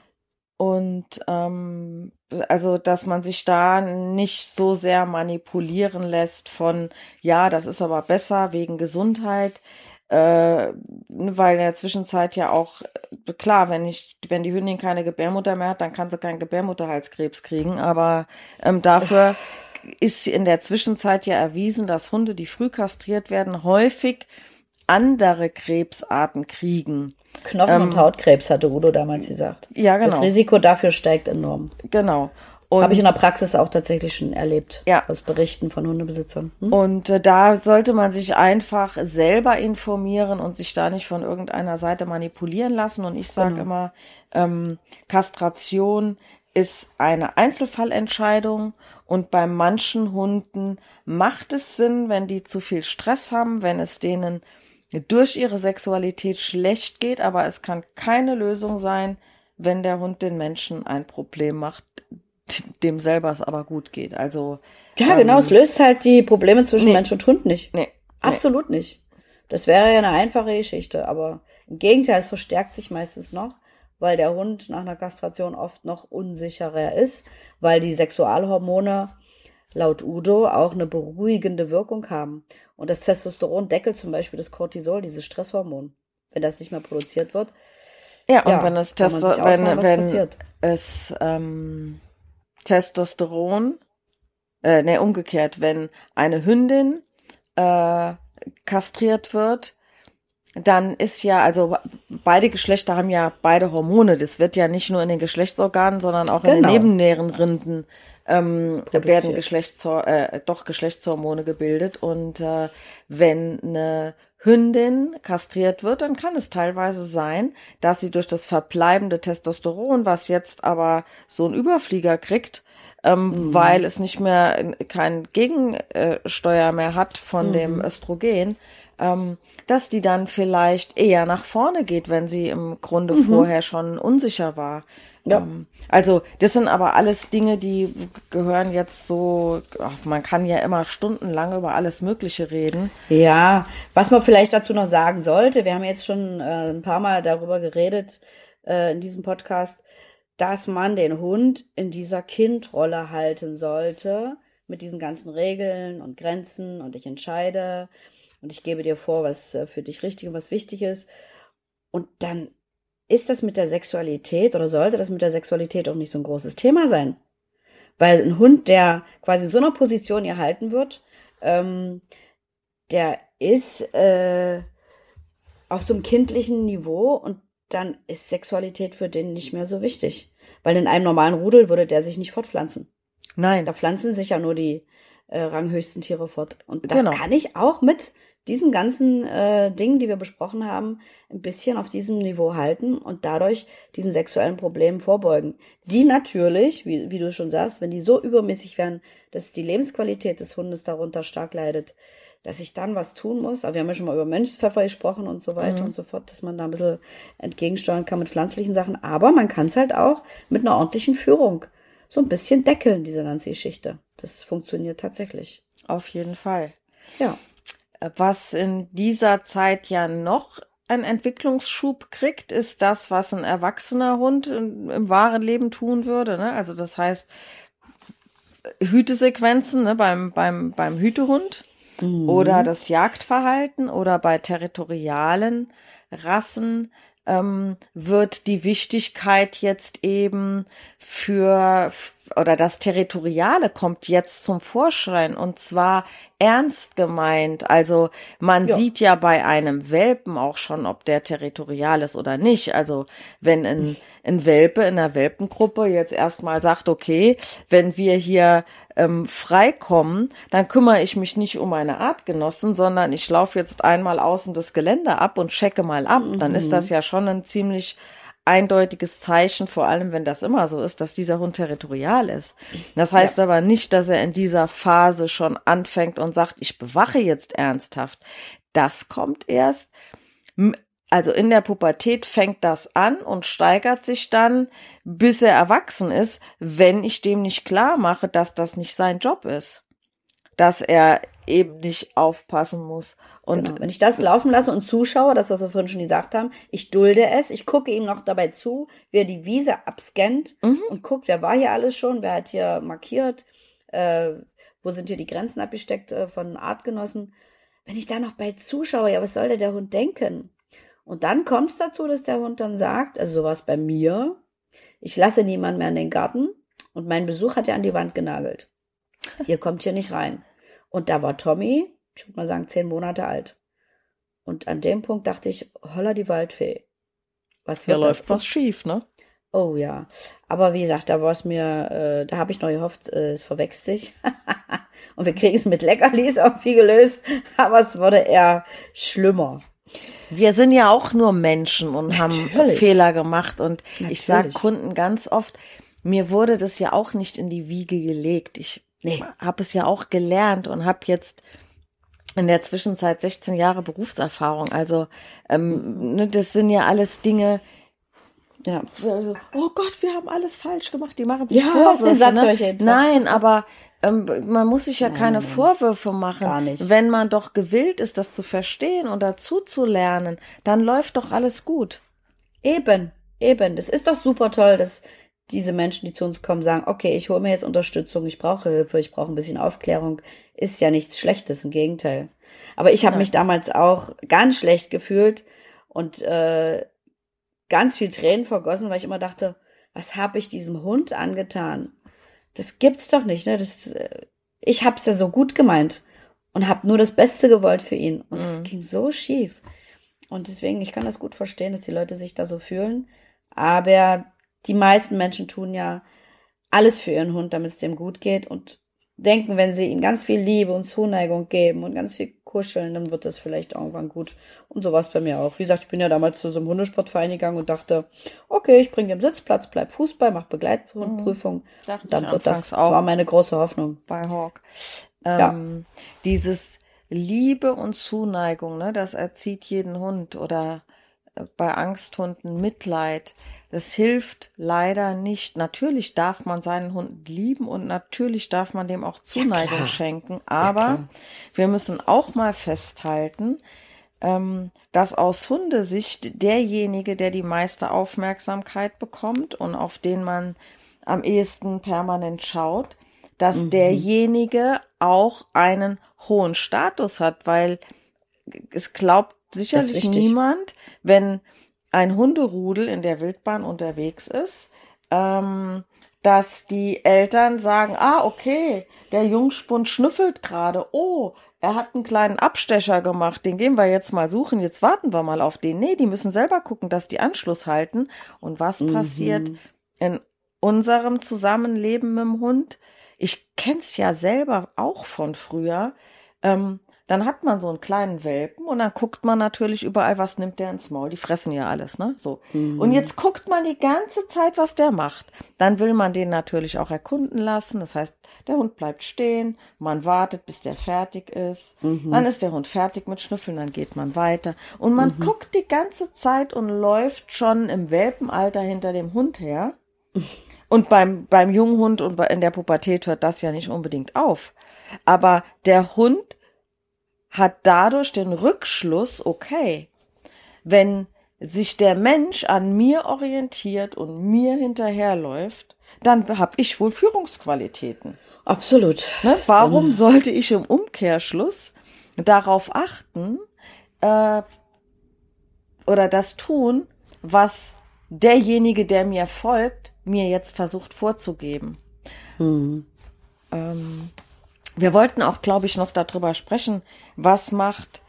Und ähm, also, dass man sich da nicht so sehr manipulieren lässt von, ja, das ist aber besser wegen Gesundheit. äh, weil in der Zwischenzeit ja auch, äh, klar, wenn ich, wenn die Hündin keine Gebärmutter mehr hat, dann kann sie keinen Gebärmutterhalskrebs kriegen, aber ähm, dafür <laughs> ist in der Zwischenzeit ja erwiesen, dass Hunde, die früh kastriert werden, häufig andere Krebsarten kriegen. Knochen- und ähm, Hautkrebs hatte Udo damals gesagt. Ja, genau. Das Risiko dafür steigt enorm. Genau. Habe ich in der Praxis auch tatsächlich schon erlebt. Ja. Aus Berichten von Hundebesitzern. Hm? Und äh, da sollte man sich einfach selber informieren und sich da nicht von irgendeiner Seite manipulieren lassen. Und ich sage genau. immer, ähm, Kastration ist eine Einzelfallentscheidung und bei manchen Hunden macht es Sinn, wenn die zu viel Stress haben, wenn es denen durch ihre Sexualität schlecht geht, aber es kann keine Lösung sein, wenn der Hund den Menschen ein Problem macht, <laughs> dem selber es aber gut geht. Also ja, ähm, genau, es löst halt die Probleme zwischen nee, Mensch und Hund nicht. Nee, absolut nee. nicht. Das wäre ja eine einfache Geschichte, aber im Gegenteil, es verstärkt sich meistens noch, weil der Hund nach einer Kastration oft noch unsicherer ist, weil die Sexualhormone laut Udo auch eine beruhigende Wirkung haben. Und das Testosteron deckelt zum Beispiel das Cortisol, dieses Stresshormon. Wenn das nicht mehr produziert wird. Ja, und ja, wenn es Testo wenn, wenn es ähm, Testosteron, äh, ne, umgekehrt, wenn eine Hündin äh, kastriert wird, dann ist ja, also beide Geschlechter haben ja beide Hormone. Das wird ja nicht nur in den Geschlechtsorganen, sondern auch genau. in den genau. Nebennierenrinden ähm, werden Geschlechtshor äh, doch Geschlechtshormone gebildet. Und äh, wenn eine Hündin kastriert wird, dann kann es teilweise sein, dass sie durch das verbleibende Testosteron, was jetzt aber so ein Überflieger kriegt, ähm, mhm. weil es nicht mehr kein Gegensteuer mehr hat von mhm. dem Östrogen, ähm, dass die dann vielleicht eher nach vorne geht, wenn sie im Grunde mhm. vorher schon unsicher war. Ja. Ähm, also das sind aber alles Dinge, die gehören jetzt so, ach, man kann ja immer stundenlang über alles Mögliche reden. Ja, was man vielleicht dazu noch sagen sollte, wir haben jetzt schon äh, ein paar Mal darüber geredet äh, in diesem Podcast, dass man den Hund in dieser Kindrolle halten sollte, mit diesen ganzen Regeln und Grenzen und ich entscheide und ich gebe dir vor, was äh, für dich richtig und was wichtig ist. Und dann ist das mit der Sexualität oder sollte das mit der Sexualität auch nicht so ein großes Thema sein? Weil ein Hund, der quasi in so einer Position hier halten wird, ähm, der ist äh, auf so einem kindlichen Niveau und dann ist Sexualität für den nicht mehr so wichtig. Weil in einem normalen Rudel würde der sich nicht fortpflanzen. Nein. Da pflanzen sich ja nur die äh, ranghöchsten Tiere fort. Und das genau. kann ich auch mit diesen ganzen äh, Dingen, die wir besprochen haben, ein bisschen auf diesem Niveau halten und dadurch diesen sexuellen Problemen vorbeugen. Die natürlich, wie, wie du schon sagst, wenn die so übermäßig werden, dass die Lebensqualität des Hundes darunter stark leidet, dass ich dann was tun muss. Aber wir haben ja schon mal über Mönchspfeffer gesprochen und so weiter mhm. und so fort, dass man da ein bisschen entgegensteuern kann mit pflanzlichen Sachen. Aber man kann es halt auch mit einer ordentlichen Führung so ein bisschen deckeln, diese ganze Geschichte. Das funktioniert tatsächlich. Auf jeden Fall. Ja. Was in dieser Zeit ja noch einen Entwicklungsschub kriegt, ist das, was ein erwachsener Hund im, im wahren Leben tun würde. Ne? Also das heißt, Hütesequenzen ne, beim, beim, beim Hütehund mhm. oder das Jagdverhalten oder bei territorialen Rassen ähm, wird die Wichtigkeit jetzt eben für oder das Territoriale kommt jetzt zum Vorschein und zwar ernst gemeint. Also man ja. sieht ja bei einem Welpen auch schon, ob der territorial ist oder nicht. Also wenn ein, ein Welpe in einer Welpengruppe jetzt erstmal sagt, okay, wenn wir hier ähm, freikommen, dann kümmere ich mich nicht um meine Artgenossen, sondern ich laufe jetzt einmal außen das Gelände ab und checke mal ab. Mhm. Dann ist das mhm. ja schon ein ziemlich eindeutiges Zeichen, vor allem wenn das immer so ist, dass dieser Hund territorial ist. Das heißt ja. aber nicht, dass er in dieser Phase schon anfängt und sagt, ich bewache jetzt ernsthaft. Das kommt erst, also in der Pubertät fängt das an und steigert sich dann, bis er erwachsen ist, wenn ich dem nicht klar mache, dass das nicht sein Job ist. Dass er eben nicht aufpassen muss. Und genau. wenn ich das laufen lasse und zuschaue, das, was wir vorhin schon gesagt haben, ich dulde es, ich gucke ihm noch dabei zu, wie er die Wiese abscannt mhm. und guckt, wer war hier alles schon, wer hat hier markiert, äh, wo sind hier die Grenzen abgesteckt äh, von Artgenossen. wenn ich da noch bei zuschaue, ja, was soll der Hund denken? Und dann kommt es dazu, dass der Hund dann sagt, also sowas bei mir, ich lasse niemanden mehr in den Garten und mein Besuch hat er an die Wand genagelt. <laughs> Ihr kommt hier nicht rein. Und da war Tommy, ich würde mal sagen, zehn Monate alt. Und an dem Punkt dachte ich, holla die Waldfee. Was wird Hier läuft was schief, ne? Oh ja. Aber wie gesagt, da war es mir, äh, da habe ich noch gehofft, äh, es verwechselt sich. <laughs> Und wir kriegen es mit Leckerlis irgendwie gelöst, <laughs> aber es wurde eher schlimmer. Wir sind ja auch nur Menschen und Natürlich. haben Fehler gemacht. Und Natürlich. ich sage Kunden ganz oft, mir wurde das ja auch nicht in die Wiege gelegt. Ich nee. habe es ja auch gelernt und habe jetzt in der Zwischenzeit 16 Jahre Berufserfahrung. Also ähm, ne, das sind ja alles Dinge, ja, also, oh Gott, wir haben alles falsch gemacht. Die machen sich ja, Vorwürfe. Ne? Nein, aber ähm, man muss sich ja nein, keine nein, Vorwürfe machen. Wenn man doch gewillt ist, das zu verstehen und dazu zu lernen, dann läuft doch alles gut. Eben, eben. Das ist doch super toll, dass diese Menschen, die zu uns kommen, sagen, okay, ich hole mir jetzt Unterstützung, ich brauche Hilfe, ich brauche ein bisschen Aufklärung, ist ja nichts Schlechtes, im Gegenteil. Aber ich habe ja. mich damals auch ganz schlecht gefühlt und äh, ganz viel Tränen vergossen, weil ich immer dachte, was habe ich diesem Hund angetan? Das gibt's doch nicht, ne? Das, äh, ich hab's ja so gut gemeint und hab nur das Beste gewollt für ihn und es mhm. ging so schief. Und deswegen, ich kann das gut verstehen, dass die Leute sich da so fühlen. Aber die meisten Menschen tun ja alles für ihren Hund, damit es dem gut geht und denken, wenn sie ihm ganz viel Liebe und Zuneigung geben und ganz viel kuscheln, dann wird das vielleicht irgendwann gut. Und sowas bei mir auch. Wie gesagt, ich bin ja damals zu so einem Hundesportverein gegangen und dachte, okay, ich bringe den Sitzplatz, bleib Fußball, mach Begleitprüfung. Mhm. dann wird das, das war meine große Hoffnung. Bei Hawk. Ähm, ja. Dieses Liebe und Zuneigung, ne, das erzieht jeden Hund oder bei Angsthunden Mitleid. Das hilft leider nicht. Natürlich darf man seinen Hund lieben und natürlich darf man dem auch Zuneigung ja, schenken. Aber ja, wir müssen auch mal festhalten, ähm, dass aus Hundesicht derjenige, der die meiste Aufmerksamkeit bekommt und auf den man am ehesten permanent schaut, dass mhm. derjenige auch einen hohen Status hat, weil es glaubt sicherlich niemand, wenn ein Hunderudel in der Wildbahn unterwegs ist, ähm, dass die Eltern sagen, ah, okay, der Jungspund schnüffelt gerade, oh, er hat einen kleinen Abstecher gemacht, den gehen wir jetzt mal suchen, jetzt warten wir mal auf den. Nee, die müssen selber gucken, dass die Anschluss halten. Und was mhm. passiert in unserem Zusammenleben mit dem Hund? Ich kenn's ja selber auch von früher. Ähm, dann hat man so einen kleinen Welpen und dann guckt man natürlich überall, was nimmt der ins Maul. Die fressen ja alles, ne? So. Mhm. Und jetzt guckt man die ganze Zeit, was der macht. Dann will man den natürlich auch erkunden lassen. Das heißt, der Hund bleibt stehen, man wartet, bis der fertig ist. Mhm. Dann ist der Hund fertig mit Schnüffeln, dann geht man weiter. Und man mhm. guckt die ganze Zeit und läuft schon im Welpenalter hinter dem Hund her. Und beim, beim jungen Hund und in der Pubertät hört das ja nicht unbedingt auf. Aber der Hund hat dadurch den Rückschluss, okay, wenn sich der Mensch an mir orientiert und mir hinterherläuft, dann habe ich wohl Führungsqualitäten. Absolut. Ne? Warum dann sollte ich im Umkehrschluss darauf achten äh, oder das tun, was derjenige, der mir folgt, mir jetzt versucht vorzugeben? Mhm. Ähm, wir wollten auch, glaube ich, noch darüber sprechen, was macht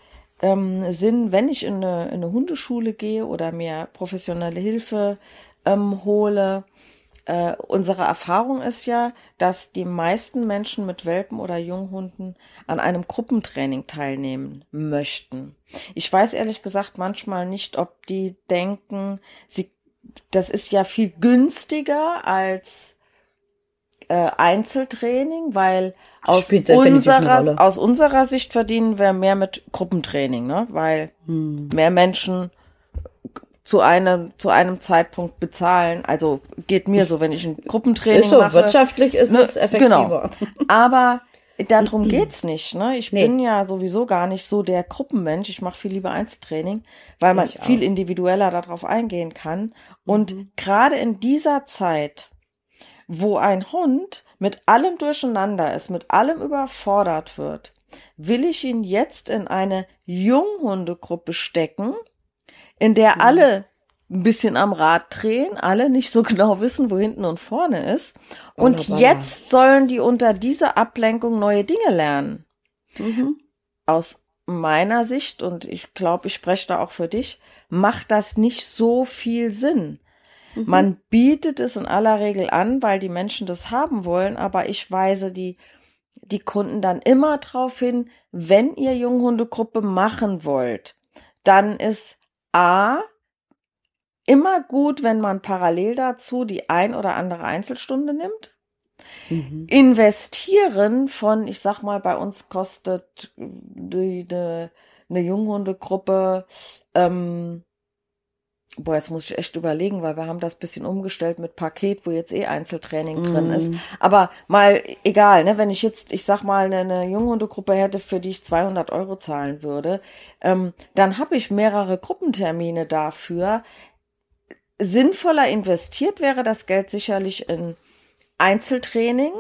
ähm, Sinn, wenn ich in eine, in eine, Hundeschule gehe oder mir professionelle Hilfe ähm, hole. Äh, unsere Erfahrung ist ja, dass die meisten Menschen mit Welpen oder Junghunden an einem Gruppentraining teilnehmen möchten. Ich weiß ehrlich gesagt manchmal nicht, ob die denken, sie, das ist ja viel günstiger als äh, Einzeltraining, weil aus unserer, aus unserer Sicht verdienen wir mehr mit Gruppentraining, ne? Weil hm. mehr Menschen zu einem, zu einem Zeitpunkt bezahlen. Also geht mir so, wenn ich ein Gruppentraining ist so, mache. Wirtschaftlich ist ne, es effektiver. Genau. Aber darum <clears throat> geht's nicht. Ne? Ich nee. bin ja sowieso gar nicht so der Gruppenmensch. Ich mache viel lieber Einzeltraining, weil man viel individueller darauf eingehen kann. Und mhm. gerade in dieser Zeit, wo ein Hund mit allem durcheinander ist, mit allem überfordert wird, will ich ihn jetzt in eine Junghundegruppe stecken, in der mhm. alle ein bisschen am Rad drehen, alle nicht so <laughs> genau wissen, wo hinten und vorne ist. Und Wunderbar. jetzt sollen die unter dieser Ablenkung neue Dinge lernen. Mhm. Aus meiner Sicht, und ich glaube, ich spreche da auch für dich, macht das nicht so viel Sinn. Mhm. Man bietet es in aller Regel an, weil die Menschen das haben wollen, aber ich weise die, die Kunden dann immer darauf hin, wenn ihr Junghundegruppe machen wollt, dann ist A, immer gut, wenn man parallel dazu die ein oder andere Einzelstunde nimmt. Mhm. Investieren von, ich sag mal, bei uns kostet die, die, eine Junghundegruppe ähm, Boah, jetzt muss ich echt überlegen, weil wir haben das bisschen umgestellt mit Paket, wo jetzt eh Einzeltraining mm. drin ist. Mhm. Aber mal egal, ne, wenn ich jetzt, ich sag mal, eine, eine Junghundegruppe hätte, für die ich 200 Euro zahlen würde, ähm, dann habe ich mehrere Gruppentermine dafür. Sinnvoller investiert wäre das Geld sicherlich in Einzeltraining,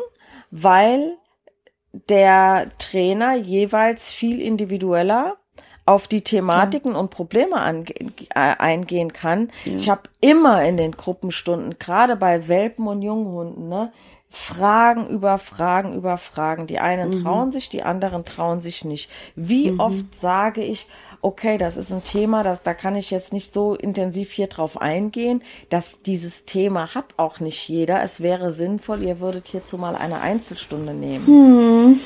weil der Trainer jeweils viel individueller auf die Thematiken ja. und Probleme äh, eingehen kann. Ja. Ich habe immer in den Gruppenstunden, gerade bei Welpen und Junghunden, ne, Fragen über Fragen über Fragen. Die einen mhm. trauen sich, die anderen trauen sich nicht. Wie mhm. oft sage ich, okay, das ist ein Thema, das, da kann ich jetzt nicht so intensiv hier drauf eingehen, dass dieses Thema hat auch nicht jeder. Es wäre sinnvoll, ihr würdet hierzu mal eine Einzelstunde nehmen. Mhm.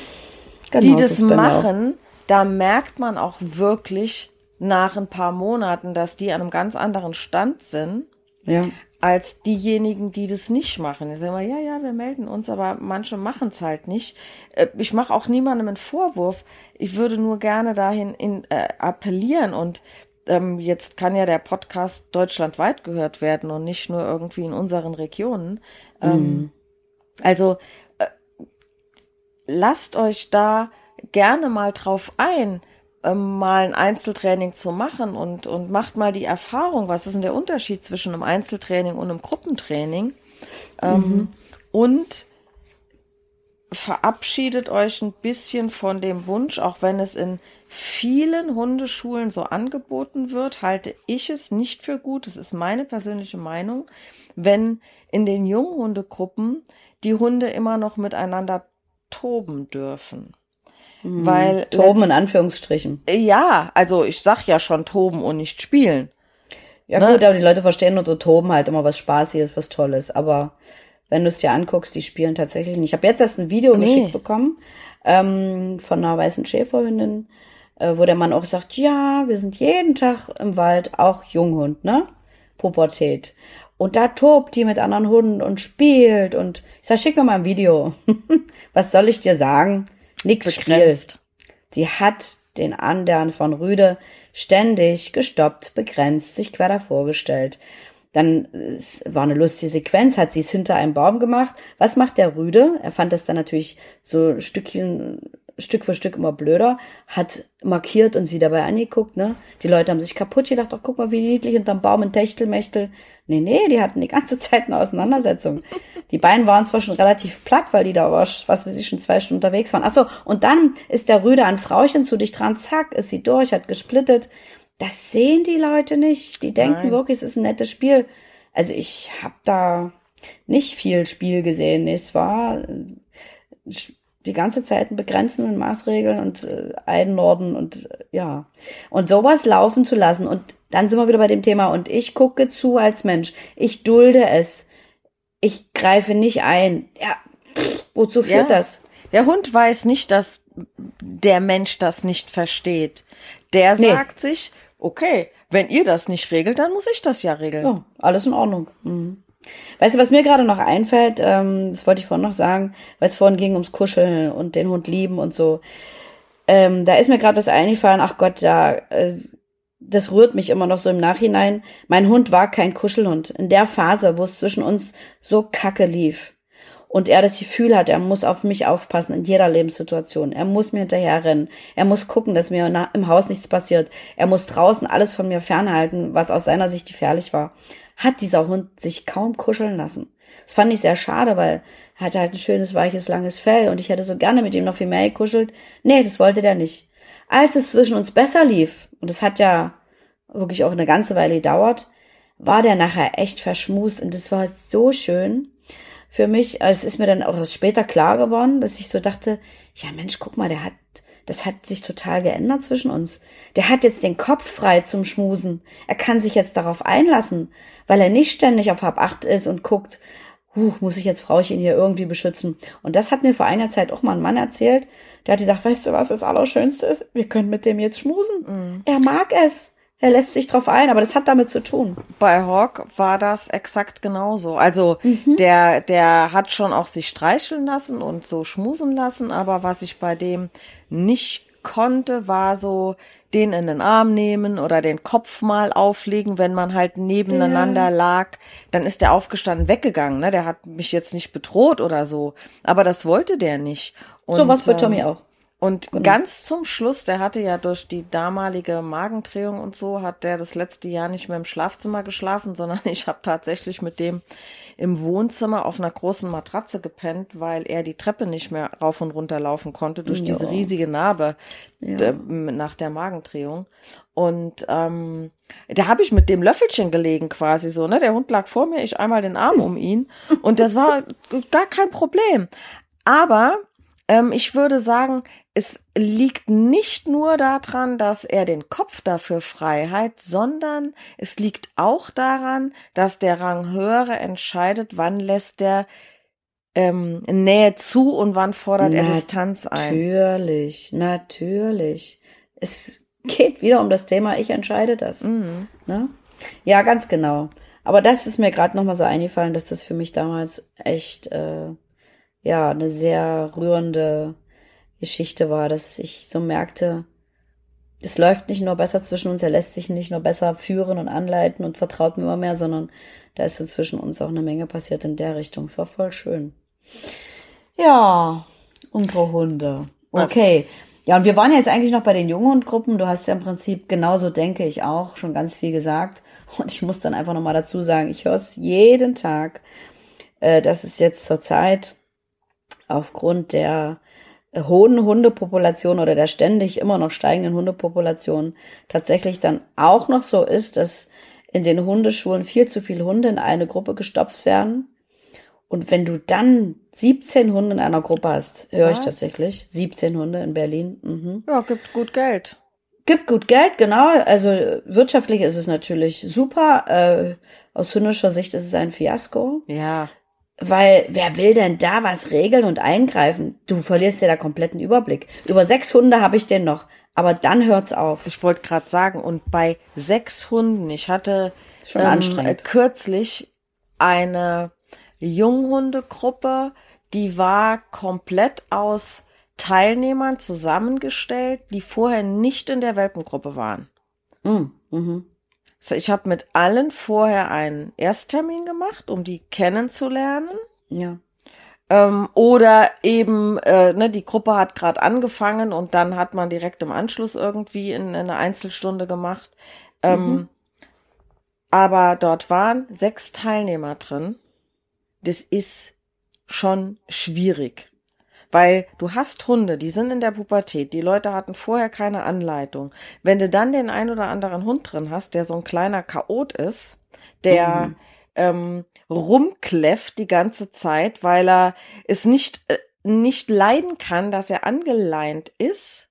Genau, die das machen, da merkt man auch wirklich nach ein paar Monaten, dass die an einem ganz anderen Stand sind. Ja. Als diejenigen, die das nicht machen. Ich sage immer, ja, ja, wir melden uns, aber manche machen es halt nicht. Äh, ich mache auch niemandem einen Vorwurf. Ich würde nur gerne dahin in, äh, appellieren und ähm, jetzt kann ja der Podcast deutschlandweit gehört werden und nicht nur irgendwie in unseren Regionen. Ähm, mhm. Also äh, lasst euch da gerne mal drauf ein, ähm, mal ein Einzeltraining zu machen und, und macht mal die Erfahrung, was ist denn der Unterschied zwischen einem Einzeltraining und einem Gruppentraining. Ähm, mhm. Und verabschiedet euch ein bisschen von dem Wunsch, auch wenn es in vielen Hundeschulen so angeboten wird, halte ich es nicht für gut, das ist meine persönliche Meinung, wenn in den Junghundegruppen die Hunde immer noch miteinander toben dürfen. Mhm. Weil toben in Anführungsstrichen. Ja, also ich sag ja schon toben und nicht spielen. Ja ne? gut, aber die Leute verstehen unter toben halt immer was Spaßiges, was Tolles. Aber wenn du es dir anguckst, die spielen tatsächlich nicht. Ich habe jetzt erst ein Video nee. geschickt bekommen ähm, von einer weißen Schäferhündin, äh, wo der Mann auch sagt, ja, wir sind jeden Tag im Wald, auch Junghund, ne? Pubertät. Und da tobt die mit anderen Hunden und spielt. Und ich sag, schick mir mal ein Video. <laughs> was soll ich dir sagen? Nix begrenzt. Sie hat den anderen, ein Rüde, ständig gestoppt, begrenzt, sich quer davor gestellt. Dann es war eine lustige Sequenz, hat sie es hinter einem Baum gemacht. Was macht der Rüde? Er fand das dann natürlich so Stückchen Stück für Stück immer blöder, hat markiert und sie dabei angeguckt, ne? Die Leute haben sich kaputt gedacht, ach, guck mal, wie niedlich unterm Baum ein Techtelmechtel. Nee, nee, die hatten die ganze <laughs> Zeit eine Auseinandersetzung. Die Beine waren zwar schon relativ platt, weil die da aber, was weiß ich, schon zwei Stunden unterwegs waren. Ach so, und dann ist der Rüde an Frauchen zu dich dran, zack, ist sie durch, hat gesplittet. Das sehen die Leute nicht. Die denken Nein. wirklich, es ist ein nettes Spiel. Also ich habe da nicht viel Spiel gesehen. Es war die ganze Zeit begrenzenden Maßregeln und äh, Einnorden und äh, ja. Und sowas laufen zu lassen. Und dann sind wir wieder bei dem Thema. Und ich gucke zu als Mensch. Ich dulde es. Ich greife nicht ein. Ja, wozu führt ja. das? Der Hund weiß nicht, dass der Mensch das nicht versteht. Der nee. sagt sich, okay, wenn ihr das nicht regelt, dann muss ich das ja regeln. Ja, alles in Ordnung. Mhm. Weißt du, was mir gerade noch einfällt, ähm, das wollte ich vorhin noch sagen, weil es vorhin ging ums Kuscheln und den Hund lieben und so. Ähm, da ist mir gerade was eingefallen, ach Gott, ja, äh, das rührt mich immer noch so im Nachhinein. Mein Hund war kein Kuschelhund. In der Phase, wo es zwischen uns so kacke lief. Und er das Gefühl hat, er muss auf mich aufpassen in jeder Lebenssituation. Er muss mir hinterherrennen. Er muss gucken, dass mir im Haus nichts passiert. Er muss draußen alles von mir fernhalten, was aus seiner Sicht gefährlich war. Hat dieser Hund sich kaum kuscheln lassen. Das fand ich sehr schade, weil er hatte halt ein schönes, weiches, langes Fell und ich hätte so gerne mit ihm noch viel mehr gekuschelt. Nee, das wollte der nicht. Als es zwischen uns besser lief, und es hat ja wirklich auch eine ganze Weile gedauert, war der nachher echt verschmust und das war so schön für mich. Also es ist mir dann auch erst später klar geworden, dass ich so dachte, ja Mensch, guck mal, der hat, das hat sich total geändert zwischen uns. Der hat jetzt den Kopf frei zum Schmusen. Er kann sich jetzt darauf einlassen, weil er nicht ständig auf Hab acht ist und guckt, huh, muss ich jetzt Frauchen hier irgendwie beschützen. Und das hat mir vor einer Zeit auch mal ein Mann erzählt, der hat gesagt, weißt du, was das Allerschönste ist? Wir können mit dem jetzt schmusen. Mhm. Er mag es. Er lässt sich drauf ein, aber das hat damit zu tun. Bei Hawk war das exakt genauso. Also mhm. der, der hat schon auch sich streicheln lassen und so schmusen lassen, aber was ich bei dem nicht konnte, war so den in den Arm nehmen oder den Kopf mal auflegen, wenn man halt nebeneinander ja. lag. Dann ist der aufgestanden weggegangen. Ne? Der hat mich jetzt nicht bedroht oder so. Aber das wollte der nicht. Und, so was bei Tommy ähm, auch. Und genau. ganz zum Schluss, der hatte ja durch die damalige Magendrehung und so, hat der das letzte Jahr nicht mehr im Schlafzimmer geschlafen, sondern <laughs> ich habe tatsächlich mit dem im Wohnzimmer auf einer großen Matratze gepennt, weil er die Treppe nicht mehr rauf und runter laufen konnte durch jo. diese riesige Narbe ja. nach der Magendrehung. Und ähm, da habe ich mit dem Löffelchen gelegen quasi so, ne? Der Hund lag vor mir, ich einmal den Arm um ihn und das war <laughs> gar kein Problem. Aber ähm, ich würde sagen, es liegt nicht nur daran, dass er den Kopf dafür frei hat, sondern es liegt auch daran, dass der Ranghöhere entscheidet, wann lässt der ähm, Nähe zu und wann fordert er Distanz ein. Natürlich, natürlich. Es geht wieder um das Thema, ich entscheide das. Mhm. Ne? Ja, ganz genau. Aber das ist mir gerade nochmal so eingefallen, dass das für mich damals echt äh, ja, eine sehr rührende Geschichte war, dass ich so merkte, es läuft nicht nur besser zwischen uns, er lässt sich nicht nur besser führen und anleiten und vertraut mir immer mehr, sondern da ist zwischen uns auch eine Menge passiert in der Richtung. Es war voll schön. Ja, unsere Hunde. Okay. Ja, und wir waren jetzt eigentlich noch bei den Junghundgruppen. Du hast ja im Prinzip genauso, denke ich auch, schon ganz viel gesagt. Und ich muss dann einfach nochmal dazu sagen, ich höre es jeden Tag. Äh, das ist jetzt zur Zeit aufgrund der hohen Hundepopulation oder der ständig immer noch steigenden Hundepopulation tatsächlich dann auch noch so ist, dass in den Hundeschulen viel zu viele Hunde in eine Gruppe gestopft werden. Und wenn du dann 17 Hunde in einer Gruppe hast, höre ich tatsächlich, 17 Hunde in Berlin. Mhm. Ja, gibt gut Geld. Gibt gut Geld, genau. Also wirtschaftlich ist es natürlich super. Äh, aus hündischer Sicht ist es ein Fiasko. Ja. Weil wer will denn da was regeln und eingreifen? Du verlierst ja da kompletten Überblick. Über sechs Hunde habe ich den noch, aber dann hört's auf. Ich wollte gerade sagen, und bei sechs Hunden, ich hatte Schon ähm, anstrengend. kürzlich eine Junghundegruppe, die war komplett aus Teilnehmern zusammengestellt, die vorher nicht in der Welpengruppe waren. Mm, mhm. Ich habe mit allen vorher einen Ersttermin gemacht, um die kennenzulernen. Ja. Ähm, oder eben, äh, ne, die Gruppe hat gerade angefangen und dann hat man direkt im Anschluss irgendwie in, in eine Einzelstunde gemacht. Ähm, mhm. Aber dort waren sechs Teilnehmer drin. Das ist schon schwierig. Weil du hast Hunde, die sind in der Pubertät, die Leute hatten vorher keine Anleitung. Wenn du dann den ein oder anderen Hund drin hast, der so ein kleiner Chaot ist, der mhm. ähm, rumkläfft die ganze Zeit, weil er es nicht, äh, nicht leiden kann, dass er angeleint ist,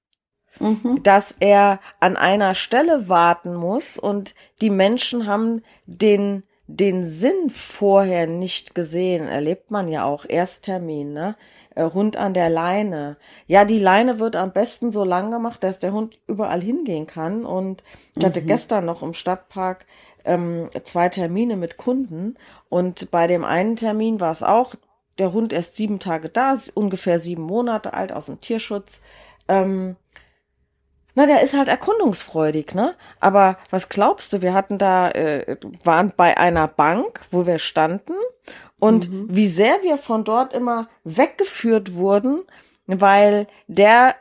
mhm. dass er an einer Stelle warten muss und die Menschen haben den den Sinn vorher nicht gesehen, erlebt man ja auch Ersttermin, ne? Äh, Hund an der Leine. Ja, die Leine wird am besten so lang gemacht, dass der Hund überall hingehen kann. Und ich hatte mhm. gestern noch im Stadtpark ähm, zwei Termine mit Kunden. Und bei dem einen Termin war es auch, der Hund erst sieben Tage da, ungefähr sieben Monate alt aus dem Tierschutz. Ähm, na, der ist halt erkundungsfreudig, ne? Aber was glaubst du? Wir hatten da, äh, waren bei einer Bank, wo wir standen und mhm. wie sehr wir von dort immer weggeführt wurden, weil der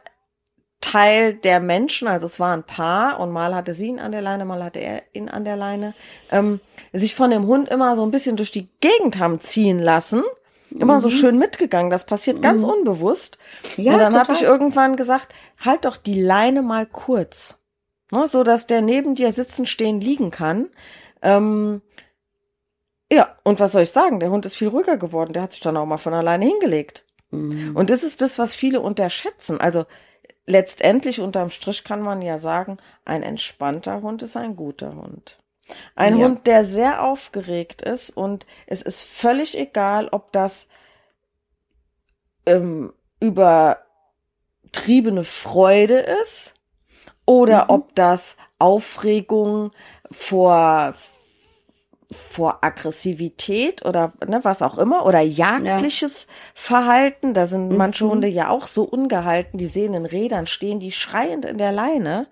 Teil der Menschen, also es war ein Paar und mal hatte sie ihn an der Leine, mal hatte er ihn an der Leine, ähm, sich von dem Hund immer so ein bisschen durch die Gegend haben ziehen lassen. Immer mhm. so schön mitgegangen. Das passiert ganz mhm. unbewusst. Ja, und dann habe ich irgendwann gesagt, halt doch die Leine mal kurz. Ne, so dass der neben dir sitzen, stehen, liegen kann. Ähm, ja, und was soll ich sagen? Der Hund ist viel ruhiger geworden. Der hat sich dann auch mal von alleine hingelegt. Mhm. Und das ist das, was viele unterschätzen. Also letztendlich unterm Strich kann man ja sagen, ein entspannter Hund ist ein guter Hund. Ein ja. Hund, der sehr aufgeregt ist und es ist völlig egal, ob das ähm, übertriebene Freude ist oder mhm. ob das Aufregung vor vor Aggressivität oder ne, was auch immer oder jagdliches ja. Verhalten. Da sind mhm. manche Hunde ja auch so ungehalten, die sehen in Rädern stehen, die schreiend in der Leine.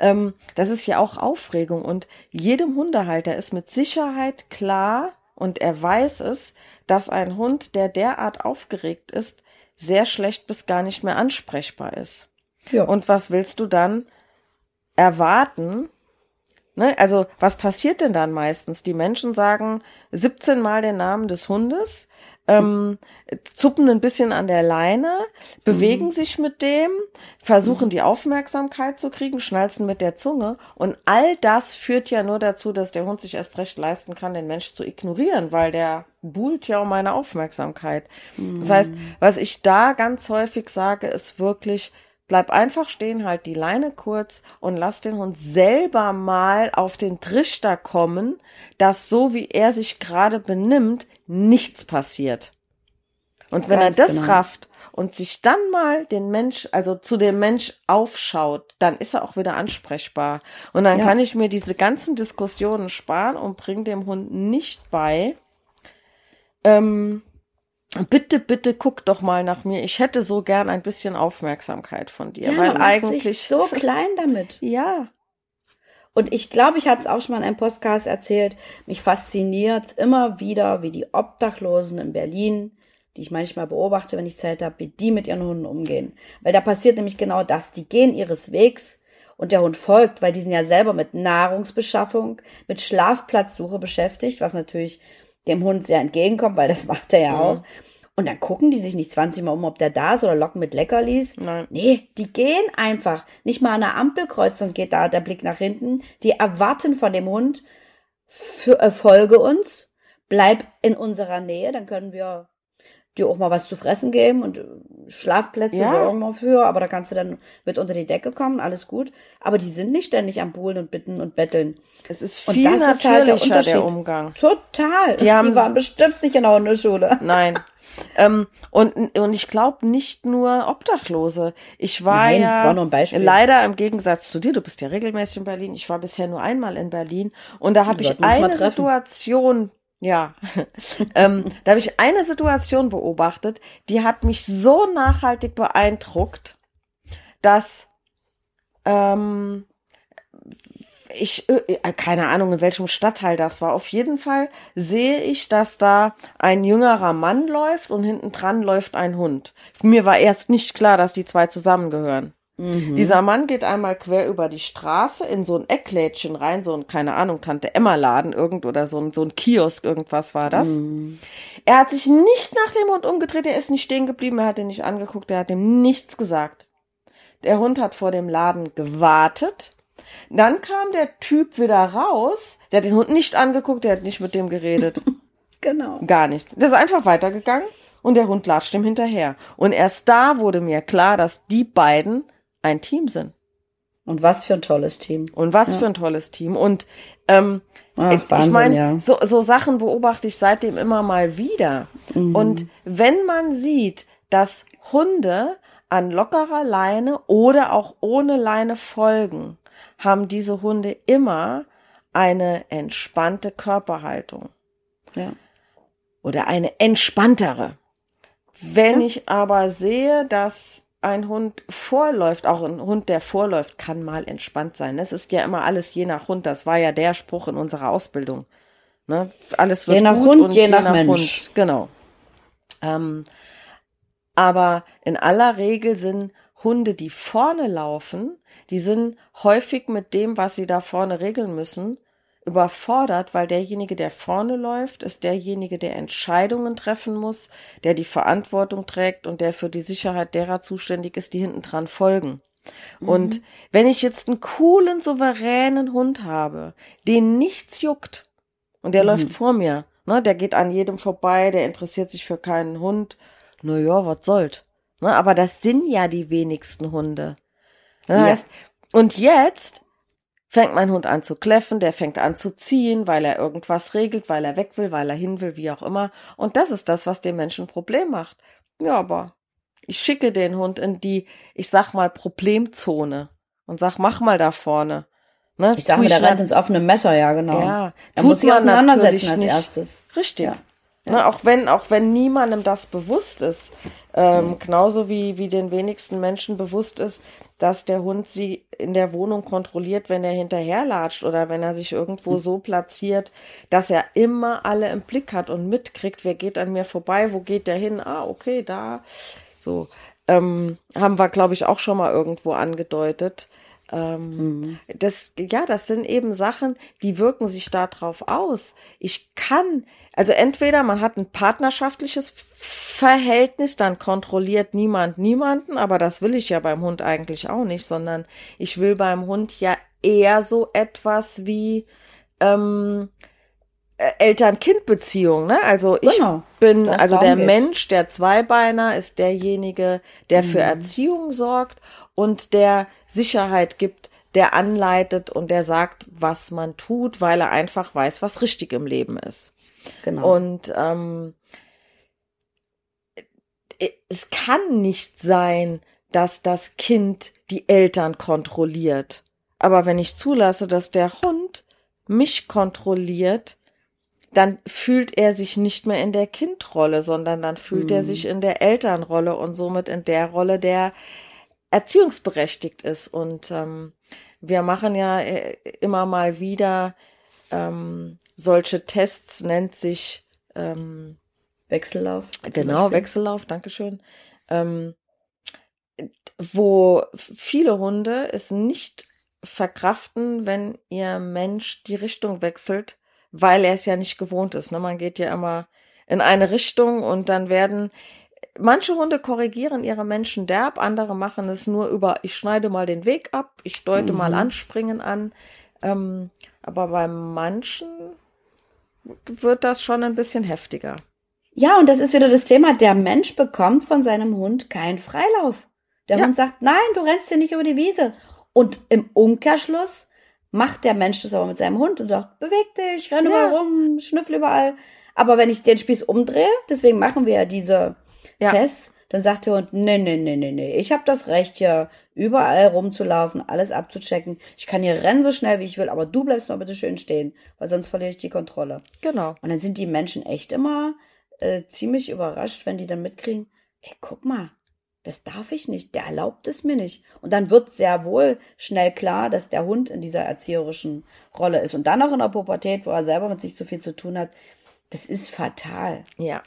Ähm, das ist ja auch Aufregung und jedem Hundehalter ist mit Sicherheit klar und er weiß es, dass ein Hund, der derart aufgeregt ist, sehr schlecht bis gar nicht mehr ansprechbar ist. Ja. Und was willst du dann erwarten, Ne? Also, was passiert denn dann meistens? Die Menschen sagen 17 Mal den Namen des Hundes, ähm, zuppen ein bisschen an der Leine, bewegen mhm. sich mit dem, versuchen die Aufmerksamkeit zu kriegen, schnalzen mit der Zunge. Und all das führt ja nur dazu, dass der Hund sich erst recht leisten kann, den Mensch zu ignorieren, weil der buhlt ja um meine Aufmerksamkeit. Mhm. Das heißt, mhm. was ich da ganz häufig sage, ist wirklich, Bleib einfach stehen, halt die Leine kurz und lass den Hund selber mal auf den Trichter kommen, dass so wie er sich gerade benimmt, nichts passiert. Und wenn Ganz er das genau. rafft und sich dann mal den Mensch, also zu dem Mensch aufschaut, dann ist er auch wieder ansprechbar. Und dann ja. kann ich mir diese ganzen Diskussionen sparen und bringe dem Hund nicht bei, ähm, bitte, bitte guck doch mal nach mir. Ich hätte so gern ein bisschen Aufmerksamkeit von dir, ja, weil eigentlich so <laughs> klein damit. Ja. Und ich glaube, ich hatte es auch schon mal in einem Podcast erzählt. Mich fasziniert immer wieder, wie die Obdachlosen in Berlin, die ich manchmal beobachte, wenn ich Zeit habe, wie die mit ihren Hunden umgehen. Weil da passiert nämlich genau das. Die gehen ihres Wegs und der Hund folgt, weil die sind ja selber mit Nahrungsbeschaffung, mit Schlafplatzsuche beschäftigt, was natürlich dem Hund sehr entgegenkommt, weil das <laughs> macht er ja, ja. auch. Und dann gucken die sich nicht 20 Mal um, ob der da ist oder locken mit Leckerlis. Nein. Nee, die gehen einfach. Nicht mal an der Ampelkreuzung geht da der Blick nach hinten. Die erwarten von dem Hund, für, äh, folge uns, bleib in unserer Nähe, dann können wir dir auch mal was zu fressen geben und äh, Schlafplätze ja. sorgen wir für, aber da kannst du dann mit unter die Decke kommen, alles gut. Aber die sind nicht ständig am Buhlen und bitten und betteln. Es ist viel und das natürlicher, ist halt der, der, Umgang. Total. Die, die waren bestimmt nicht in der Hundeschule. Nein. <laughs> ähm, und, und ich glaube nicht nur Obdachlose. Ich war Nein, ja war nur ein Beispiel. leider im Gegensatz zu dir, du bist ja regelmäßig in Berlin. Ich war bisher nur einmal in Berlin und da habe ich eine Situation ja, <laughs> ähm, da habe ich eine Situation beobachtet, die hat mich so nachhaltig beeindruckt, dass ähm, ich, äh, keine Ahnung, in welchem Stadtteil das war. Auf jeden Fall sehe ich, dass da ein jüngerer Mann läuft und hinten dran läuft ein Hund. Mir war erst nicht klar, dass die zwei zusammengehören. Mhm. Dieser Mann geht einmal quer über die Straße in so ein Ecklädchen rein, so ein, keine Ahnung, Tante Emma Laden irgend oder so ein, so ein Kiosk, irgendwas war das. Mhm. Er hat sich nicht nach dem Hund umgedreht, er ist nicht stehen geblieben, er hat ihn nicht angeguckt, er hat ihm nichts gesagt. Der Hund hat vor dem Laden gewartet. Dann kam der Typ wieder raus, der hat den Hund nicht angeguckt, der hat nicht mit dem geredet. <laughs> genau. Gar nichts. Der ist einfach weitergegangen und der Hund latscht ihm hinterher. Und erst da wurde mir klar, dass die beiden ein Team sind. Und was für ein tolles Team. Und was ja. für ein tolles Team. Und ähm, Ach, Wahnsinn, ich meine, ja. so, so Sachen beobachte ich seitdem immer mal wieder. Mhm. Und wenn man sieht, dass Hunde an lockerer Leine oder auch ohne Leine folgen, haben diese Hunde immer eine entspannte Körperhaltung. Ja. Oder eine entspanntere. Wenn ja. ich aber sehe, dass ein Hund vorläuft, auch ein Hund, der vorläuft, kann mal entspannt sein. Das ist ja immer alles je nach Hund. Das war ja der Spruch in unserer Ausbildung. Ne? Alles wird je nach gut Hund, und je nach Mensch. Hund. Genau. Ähm, aber in aller Regel sind Hunde, die vorne laufen, die sind häufig mit dem, was sie da vorne regeln müssen, überfordert, weil derjenige, der vorne läuft, ist derjenige, der Entscheidungen treffen muss, der die Verantwortung trägt und der für die Sicherheit derer zuständig ist, die hinten dran folgen. Mhm. Und wenn ich jetzt einen coolen, souveränen Hund habe, den nichts juckt und der mhm. läuft vor mir, ne, der geht an jedem vorbei, der interessiert sich für keinen Hund, na ja, was soll's. Ne, aber das sind ja die wenigsten Hunde. Das ja. heißt, und jetzt fängt mein Hund an zu kläffen, der fängt an zu ziehen, weil er irgendwas regelt, weil er weg will, weil er hin will, wie auch immer. Und das ist das, was dem Menschen ein Problem macht. Ja, aber ich schicke den Hund in die, ich sag mal, Problemzone und sag, mach mal da vorne. Ne? Ich sag mal, der rennt ins offene Messer, ja, genau. Ja, da muss sich auseinandersetzen als erstes. Richtig. Ja. Ne, auch wenn, auch wenn niemandem das bewusst ist, ähm, genauso wie, wie den wenigsten Menschen bewusst ist, dass der Hund sie in der Wohnung kontrolliert, wenn er hinterherlatscht oder wenn er sich irgendwo hm. so platziert, dass er immer alle im Blick hat und mitkriegt, wer geht an mir vorbei, wo geht der hin? Ah, okay, da. So. Ähm, haben wir, glaube ich, auch schon mal irgendwo angedeutet. Ähm, mhm. Das, ja, das sind eben Sachen, die wirken sich darauf aus. Ich kann, also entweder man hat ein partnerschaftliches Verhältnis, dann kontrolliert niemand niemanden, aber das will ich ja beim Hund eigentlich auch nicht, sondern ich will beim Hund ja eher so etwas wie ähm, äh, Eltern-Kind-Beziehung, ne? Also ich genau, bin, also der geht. Mensch, der Zweibeiner, ist derjenige, der mhm. für Erziehung sorgt und der Sicherheit gibt, der anleitet und der sagt, was man tut, weil er einfach weiß, was richtig im Leben ist. Genau. Und ähm, es kann nicht sein, dass das Kind die Eltern kontrolliert. Aber wenn ich zulasse, dass der Hund mich kontrolliert, dann fühlt er sich nicht mehr in der Kindrolle, sondern dann fühlt mhm. er sich in der Elternrolle und somit in der Rolle, der erziehungsberechtigt ist. Und ähm, wir machen ja äh, immer mal wieder ähm, solche Tests, nennt sich ähm, Wechsellauf. Genau, Wechsellauf, Dankeschön. Ähm, wo viele Hunde es nicht verkraften, wenn ihr Mensch die Richtung wechselt, weil er es ja nicht gewohnt ist. Ne? Man geht ja immer in eine Richtung und dann werden manche Hunde korrigieren ihre Menschen derb, andere machen es nur über, ich schneide mal den Weg ab, ich deute mhm. mal anspringen an. Ähm, aber bei manchen wird das schon ein bisschen heftiger. Ja, und das ist wieder das Thema, der Mensch bekommt von seinem Hund keinen Freilauf. Der ja. Hund sagt, nein, du rennst hier nicht über die Wiese. Und im Umkehrschluss macht der Mensch das aber mit seinem Hund und sagt, beweg dich, renn ja. mal rum, schnüffel überall. Aber wenn ich den Spieß umdrehe, deswegen machen wir ja diese ja. Tests, dann sagt der Hund, nee, nee, nee, nee, nee, ich habe das Recht hier überall rumzulaufen, alles abzuchecken. Ich kann hier rennen so schnell wie ich will, aber du bleibst mal bitte schön stehen, weil sonst verliere ich die Kontrolle. Genau. Und dann sind die Menschen echt immer äh, ziemlich überrascht, wenn die dann mitkriegen, ey, guck mal, das darf ich nicht, der erlaubt es mir nicht. Und dann wird sehr wohl schnell klar, dass der Hund in dieser erzieherischen Rolle ist. Und dann auch in der Pubertät, wo er selber mit sich zu viel zu tun hat, das ist fatal. Ja.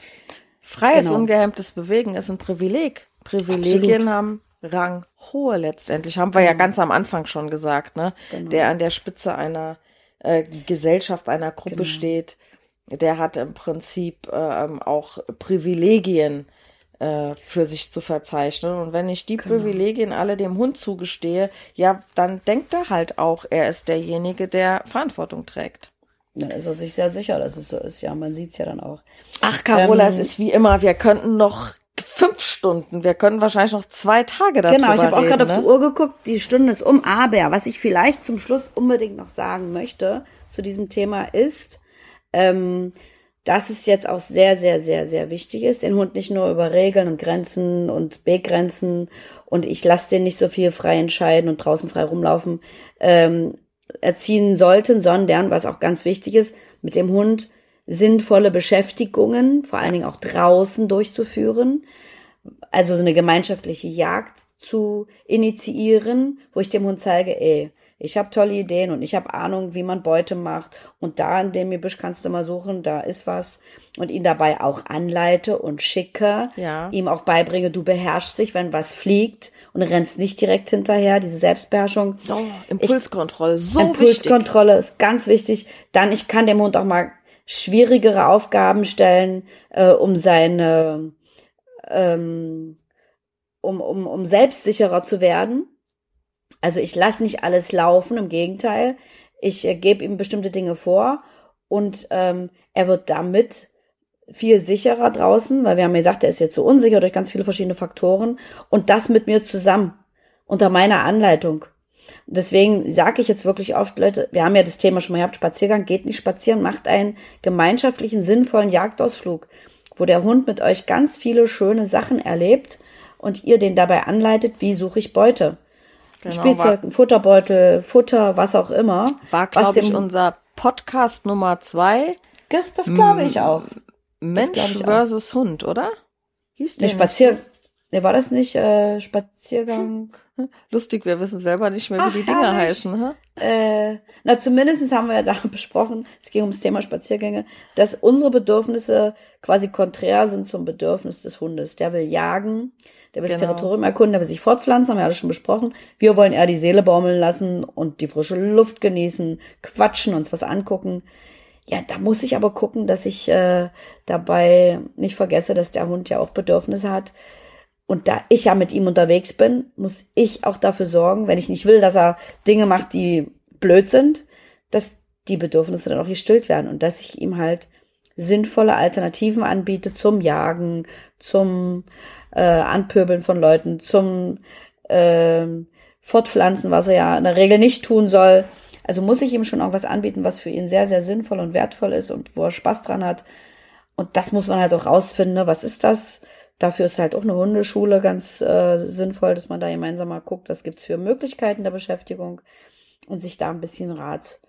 Freies, genau. ungehemmtes Bewegen ist ein Privileg. Privilegien Absolut. haben ranghohe letztendlich. Haben wir ja genau. ganz am Anfang schon gesagt, ne? Genau. Der an der Spitze einer äh, Gesellschaft, einer Gruppe genau. steht, der hat im Prinzip äh, auch Privilegien äh, für sich zu verzeichnen. Und wenn ich die genau. Privilegien alle dem Hund zugestehe, ja, dann denkt er halt auch, er ist derjenige, der Verantwortung trägt. Dann ist er sich sehr sicher, dass es so ist. Ja, man sieht es ja dann auch. Ach, Carola, ähm, es ist wie immer, wir könnten noch fünf Stunden, wir können wahrscheinlich noch zwei Tage darüber Genau, ich habe auch gerade ne? auf die Uhr geguckt, die Stunde ist um. Aber was ich vielleicht zum Schluss unbedingt noch sagen möchte zu diesem Thema ist, ähm, dass es jetzt auch sehr, sehr, sehr, sehr wichtig ist, den Hund nicht nur über Regeln und Grenzen und Begrenzen und ich lasse den nicht so viel frei entscheiden und draußen frei rumlaufen, ähm, erziehen sollten, sondern, was auch ganz wichtig ist, mit dem Hund sinnvolle Beschäftigungen, vor allen Dingen auch draußen durchzuführen, also so eine gemeinschaftliche Jagd zu initiieren, wo ich dem Hund zeige, ey, ich habe tolle Ideen und ich habe Ahnung, wie man Beute macht und da in dem Gebüsch kannst du mal suchen, da ist was und ihn dabei auch anleite und schicke, Ja. ihm auch beibringe, du beherrschst dich, wenn was fliegt und rennst nicht direkt hinterher, diese Selbstbeherrschung. Oh, Impulskontrolle, so wichtig. Impulskontrolle ist ganz wichtig. Dann, ich kann dem Hund auch mal schwierigere Aufgaben stellen, äh, um seine, ähm, um, um, um selbstsicherer zu werden. Also ich lasse nicht alles laufen, im Gegenteil. Ich äh, gebe ihm bestimmte Dinge vor und ähm, er wird damit viel sicherer draußen, weil wir haben ja gesagt, er ist jetzt so unsicher durch ganz viele verschiedene Faktoren und das mit mir zusammen unter meiner Anleitung. Deswegen sage ich jetzt wirklich oft, Leute, wir haben ja das Thema schon mal gehabt, Spaziergang, geht nicht spazieren, macht einen gemeinschaftlichen, sinnvollen Jagdausflug, wo der Hund mit euch ganz viele schöne Sachen erlebt und ihr den dabei anleitet, wie suche ich Beute. Genau, Spielzeug, ein Futterbeutel, Futter, was auch immer. War, glaube ich, unser Podcast Nummer zwei. Das, das glaube ich auch. Mensch ich auch. versus Hund, oder? Hieß Der der Spazier, ne, war das nicht äh, Spaziergang? <laughs> Lustig, wir wissen selber nicht mehr, wie Ach, die Dinger heißen. Hä? Äh, na, zumindest haben wir ja da <laughs> besprochen, es ging ums Thema Spaziergänge, dass unsere Bedürfnisse quasi konträr sind zum Bedürfnis des Hundes. Der will jagen, der will das Genau. Territorium erkunden, der will sich fortpflanzen, haben wir alles schon besprochen. Wir wollen eher die Seele baumeln lassen und die frische Luft genießen, quatschen, uns was angucken. Ja, da muss ich aber gucken, dass ich äh, dabei nicht vergesse, dass der Hund ja auch Bedürfnisse hat. Und da ich ja mit ihm unterwegs bin, muss ich auch dafür sorgen, wenn ich nicht will, dass er Dinge macht, die blöd sind, dass die Bedürfnisse dann auch gestillt werden und dass ich ihm halt sinnvolle Alternativen anbiete zum Jagen, zum äh, Anpöbeln von Leuten, zum ähm, Fortpflanzen, was er ja in der Regel nicht tun soll. Also muss ich ihm schon irgendwas anbieten, was für ihn sehr, sehr sinnvoll und wertvoll ist und wo er Spaß dran hat. Und das muss man halt auch rausfinden. Ne? Was ist das? Dafür ist halt auch eine Hundeschule ganz äh, sinnvoll, dass man da gemeinsam mal guckt, was gibt's für Möglichkeiten der Beschäftigung und sich da ein bisschen Rat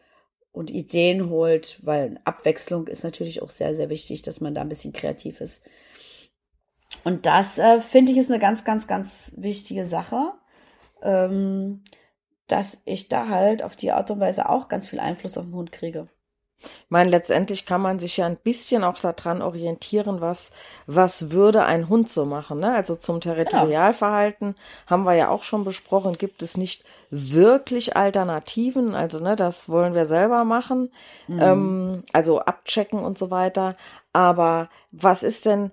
und Ideen holt, weil Abwechslung ist natürlich auch sehr, sehr wichtig, dass man da ein bisschen kreativ ist. Und das äh, finde ich ist eine ganz, ganz, ganz wichtige Sache, ähm, dass ich da halt auf die Art und Weise auch ganz viel Einfluss auf den Hund kriege. Ich meine, letztendlich kann man sich ja ein bisschen auch daran orientieren, was, was würde ein Hund so machen. Ne? Also zum Territorialverhalten haben wir ja auch schon besprochen, gibt es nicht wirklich Alternativen. Also ne, das wollen wir selber machen, ähm, also abchecken und so weiter. Aber was ist denn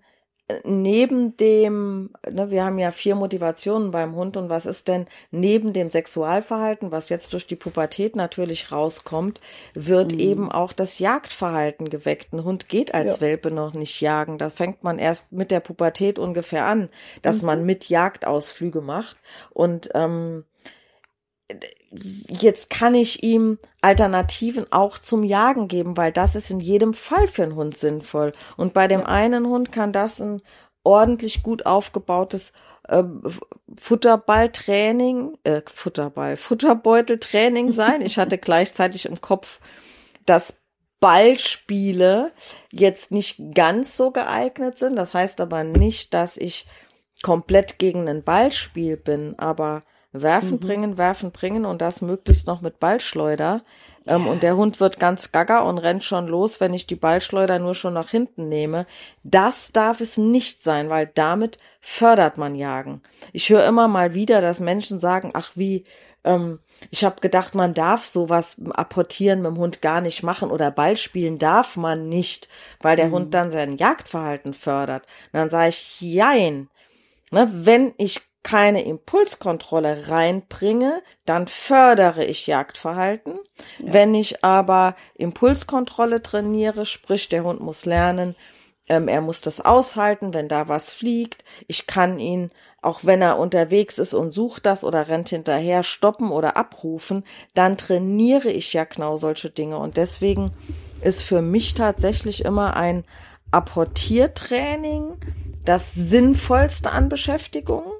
neben dem, ne, wir haben ja vier Motivationen beim Hund und was ist denn neben dem Sexualverhalten, was jetzt durch die Pubertät natürlich rauskommt, wird eben auch das Jagdverhalten geweckt. Ein Hund geht als Ja. Welpe noch nicht jagen. Da fängt man erst mit der Pubertät ungefähr an, dass man mit Jagdausflüge macht und ähm, jetzt kann ich ihm Alternativen auch zum Jagen geben, weil das ist in jedem Fall für einen Hund sinnvoll. Und bei dem einen Hund kann das ein ordentlich gut aufgebautes F- Futterballtraining, äh, Futterball, Futterbeuteltraining sein. Ich hatte <laughs> gleichzeitig im Kopf, dass Ballspiele jetzt nicht ganz so geeignet sind. Das heißt aber nicht, dass ich komplett gegen ein Ballspiel bin, aber werfen, bringen, werfen, bringen und das möglichst noch mit Ballschleuder. Ähm, und der Hund wird ganz gaga und rennt schon los, wenn ich die Ballschleuder nur schon nach hinten nehme. Das darf es nicht sein, weil damit fördert man Jagen. Ich höre immer mal wieder, dass Menschen sagen, ach wie, ähm, ich habe gedacht, man darf sowas apportieren mit dem Hund gar nicht machen oder Ball spielen darf man nicht, weil der Hund dann sein Jagdverhalten fördert. Und dann sage ich, jein. Ne, wenn ich keine Impulskontrolle reinbringe, dann fördere ich Jagdverhalten. Wenn ich aber Impulskontrolle trainiere, sprich der Hund muss lernen, ähm, er muss das aushalten, wenn da was fliegt. Ich kann ihn, auch wenn er unterwegs ist und sucht das oder rennt hinterher, stoppen oder abrufen, dann trainiere ich ja genau solche Dinge. Und deswegen ist für mich tatsächlich immer ein Apportiertraining das sinnvollste an Beschäftigung.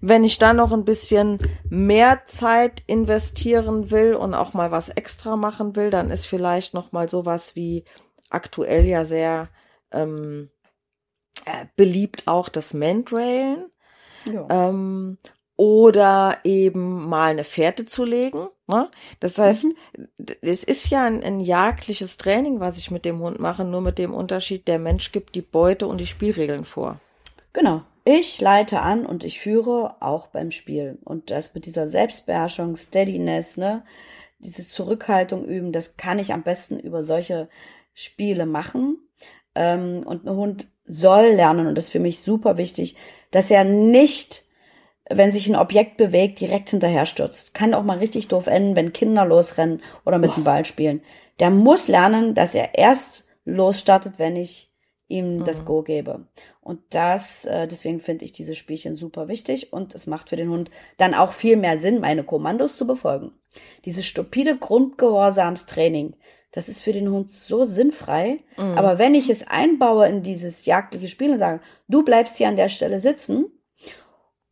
Wenn ich dann noch ein bisschen mehr Zeit investieren will und auch mal was extra machen will, dann ist vielleicht noch mal sowas wie aktuell ja sehr ähm, äh, beliebt auch das Mandrailen Ja. ähm, oder eben mal eine Fährte zu legen. Ne? Das heißt, mhm. es ist ja ein, ein jagdliches Training, was ich mit dem Hund mache, nur mit dem Unterschied, der Mensch gibt die Beute und die Spielregeln vor. Genau. Ich leite an und ich führe auch beim Spiel. Und das mit dieser Selbstbeherrschung, Steadiness, ne, diese Zurückhaltung üben, das kann ich am besten über solche Spiele machen. Ähm, und ein Hund soll lernen, und das ist für mich super wichtig, dass er nicht, wenn sich ein Objekt bewegt, direkt hinterher stürzt. Kann auch mal richtig doof enden, wenn Kinder losrennen oder mit oh. dem Ball spielen. Der muss lernen, dass er erst losstartet, wenn ich ihm mhm. das Go gebe. Und das, äh, deswegen finde ich diese Spielchen super wichtig und es macht für den Hund dann auch viel mehr Sinn, meine Kommandos zu befolgen. Dieses stupide Grundgehorsamstraining, das ist für den Hund so sinnfrei. Mhm. Aber wenn ich es einbaue in dieses jagdliche Spiel und sage, du bleibst hier an der Stelle sitzen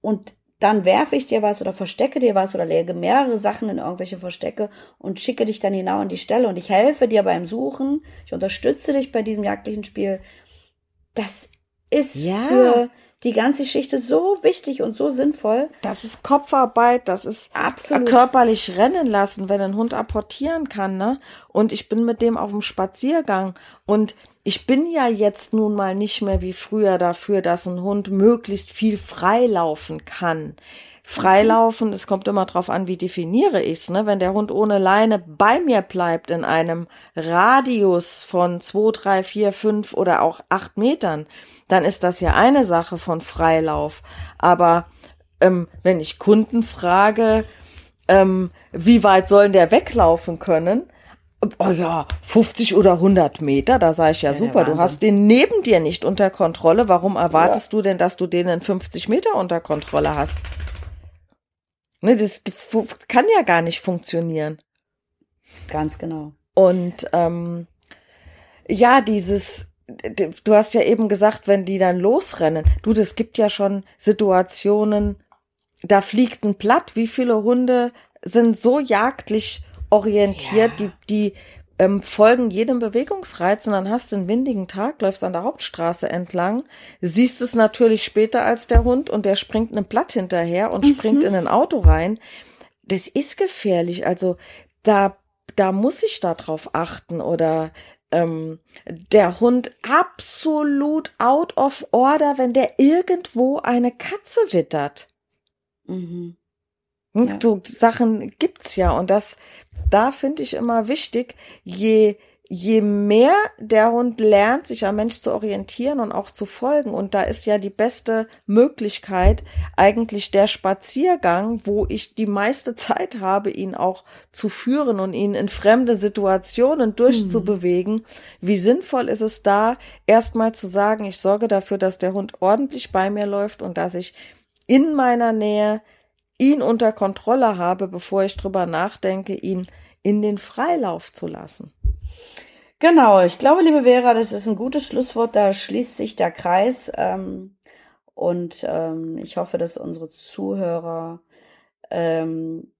und dann werfe ich dir was oder verstecke dir was oder lege mehrere Sachen in irgendwelche Verstecke und schicke dich dann genau an die Stelle und ich helfe dir beim Suchen, ich unterstütze dich bei diesem jagdlichen Spiel. Das ist ja. für die ganze Geschichte so wichtig und so sinnvoll. Das ist Kopfarbeit, das ist Absolut. körperlich rennen lassen, wenn ein Hund apportieren kann, ne? Und ich bin mit dem auf dem Spaziergang und ich bin ja jetzt nun mal nicht mehr wie früher dafür, dass ein Hund möglichst viel freilaufen kann. Freilaufen, es kommt immer drauf an, wie definiere ich's, ne? Wenn der Hund ohne Leine bei mir bleibt in einem Radius von zwei, drei, vier, fünf oder auch acht Metern, dann ist das ja eine Sache von Freilauf. Aber ähm, wenn ich Kunden frage, ähm, wie weit sollen der weglaufen können? Oh ja, 50 oder 100 Meter, da sage ich ja, ja super, du hast den neben dir nicht unter Kontrolle. Warum erwartest ja. du denn, dass du den in 50 Meter unter Kontrolle hast? Ne, das kann ja gar nicht funktionieren. Ganz genau. Und ähm, ja, dieses, du hast ja eben gesagt, wenn die dann losrennen, du, das gibt ja schon Situationen, da fliegt ein Blatt. Wie viele Hunde sind so jagdlich orientiert, ja. die, die ähm, folgen jedem Bewegungsreiz und dann hast du einen windigen Tag, läufst an der Hauptstraße entlang, siehst es natürlich später als der Hund und der springt ein Blatt hinterher und mhm. springt in ein Auto rein. Das ist gefährlich. Also da, da muss ich da drauf achten oder ähm, der Hund absolut out of order, wenn der irgendwo eine Katze wittert. Mhm. Hm, ja. So Sachen gibt's ja und das, da finde ich immer wichtig, je je mehr der Hund lernt, sich am Mensch zu orientieren und auch zu folgen, und da ist ja die beste Möglichkeit eigentlich der Spaziergang, wo ich die meiste <laughs> Zeit habe, ihn auch zu führen und ihn in fremde Situationen durchzubewegen. Mhm. Wie sinnvoll ist es da, erstmal zu sagen, ich sorge dafür, dass der Hund ordentlich bei mir läuft und dass ich in meiner Nähe ihn unter Kontrolle habe, bevor ich drüber nachdenke, ihn in den Freilauf zu lassen. Genau, ich glaube, liebe Vera, das ist ein gutes Schlusswort. Da schließt sich der Kreis. Ähm, und ähm, ich hoffe, dass unsere Zuhörer ähm,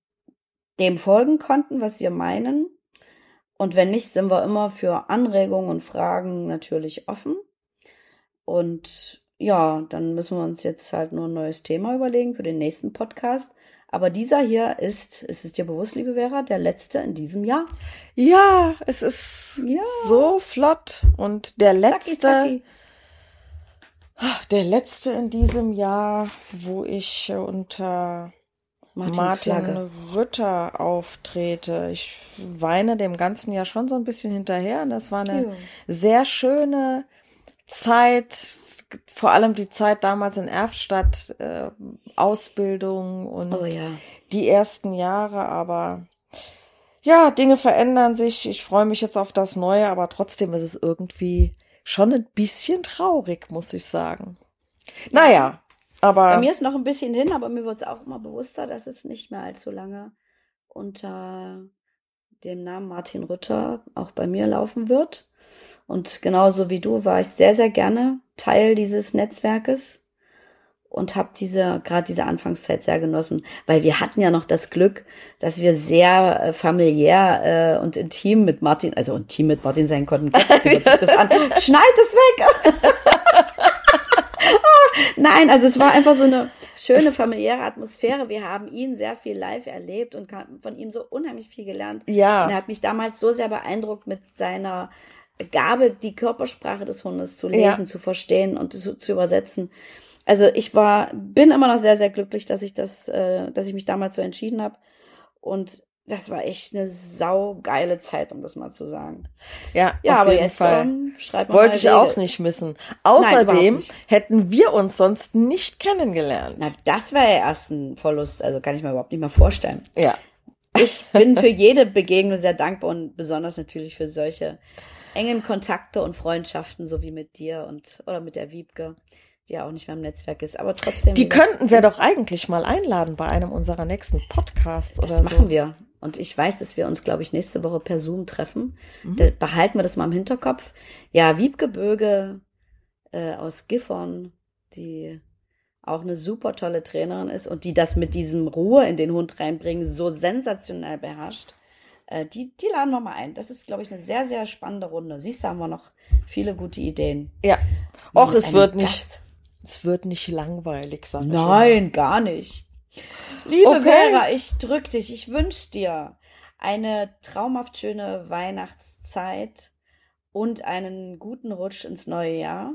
dem folgen konnten, was wir meinen. Und wenn nicht, sind wir immer für Anregungen und Fragen natürlich offen. Und ja, dann müssen wir uns jetzt halt nur ein neues Thema überlegen für den nächsten Podcast. Aber dieser hier ist, ist es dir bewusst, liebe Vera, der letzte in diesem Jahr? Ja, es ist ja. so flott. Und der letzte, zacki, zacki. der letzte in diesem Jahr, wo ich unter Martins Martin Flagge. Rütter auftrete. Ich weine dem Ganzen ja schon so ein bisschen hinterher. Und das war eine ja. sehr schöne Zeit, vor allem die Zeit damals in Erftstadt, äh, Ausbildung und oh, ja. die ersten Jahre, aber ja, Dinge verändern sich. Ich freue mich jetzt auf das Neue, aber trotzdem ist es irgendwie schon ein bisschen traurig, muss ich sagen. Naja, aber. Bei mir ist noch ein bisschen hin, aber mir wird es auch immer bewusster, dass es nicht mehr allzu lange unter dem Namen Martin Rütter auch bei mir laufen wird. Und genauso wie du war ich sehr, sehr gerne Teil dieses Netzwerkes und habe diese gerade diese Anfangszeit sehr genossen, weil wir hatten ja noch das Glück, dass wir sehr äh, familiär äh, und intim mit Martin, also intim mit Martin sein konnten. Gott, <laughs> das an. Schneid es weg! <laughs> Nein, also es war einfach so eine schöne familiäre Atmosphäre. Wir haben ihn sehr viel live erlebt und von ihm so unheimlich viel gelernt. Ja. Und er hat mich damals so sehr beeindruckt mit seiner Gabe, die Körpersprache des Hundes zu lesen, ja. zu verstehen und zu, zu, übersetzen. Also ich war, bin immer noch sehr, sehr glücklich, dass ich das, äh, dass ich mich damals so entschieden habe. Und das war echt eine saugeile Zeit, um das mal zu sagen. Ja, ja auf aber jeden jetzt Fall. Um, Wollte ich Wege. auch nicht missen. Außerdem Nein, hätten wir uns sonst nicht kennengelernt. Na, das wäre ja erst ein Verlust. Also kann ich mir überhaupt nicht mehr vorstellen. Ja. Ich bin für <laughs> jede Begegnung sehr dankbar und besonders natürlich für solche engen Kontakte und Freundschaften, so wie mit dir und oder mit der Wiebke die ja auch nicht mehr im Netzwerk ist, aber trotzdem. Die könnten wir doch eigentlich mal einladen bei einem unserer nächsten Podcasts das oder so. Das machen wir. Und ich weiß, dass wir uns, glaube ich, nächste Woche per Zoom treffen. Mhm. Da behalten wir das mal im Hinterkopf. Ja, Wiebke Böge äh, aus Gifhorn, die auch eine super tolle Trainerin ist und die das mit diesem Ruhe in den Hund reinbringen so sensationell beherrscht. Äh, die, die laden wir mal ein. Das ist, glaube ich, eine sehr, sehr spannende Runde. Siehst du, haben wir noch viele gute Ideen. Ja. Och, es wird nicht. Gast. Es wird nicht langweilig, sag ich Nein, mal. gar nicht. Liebe okay. Vera, ich drück dich. Ich wünsche dir eine traumhaft schöne Weihnachtszeit und einen guten Rutsch ins neue Jahr.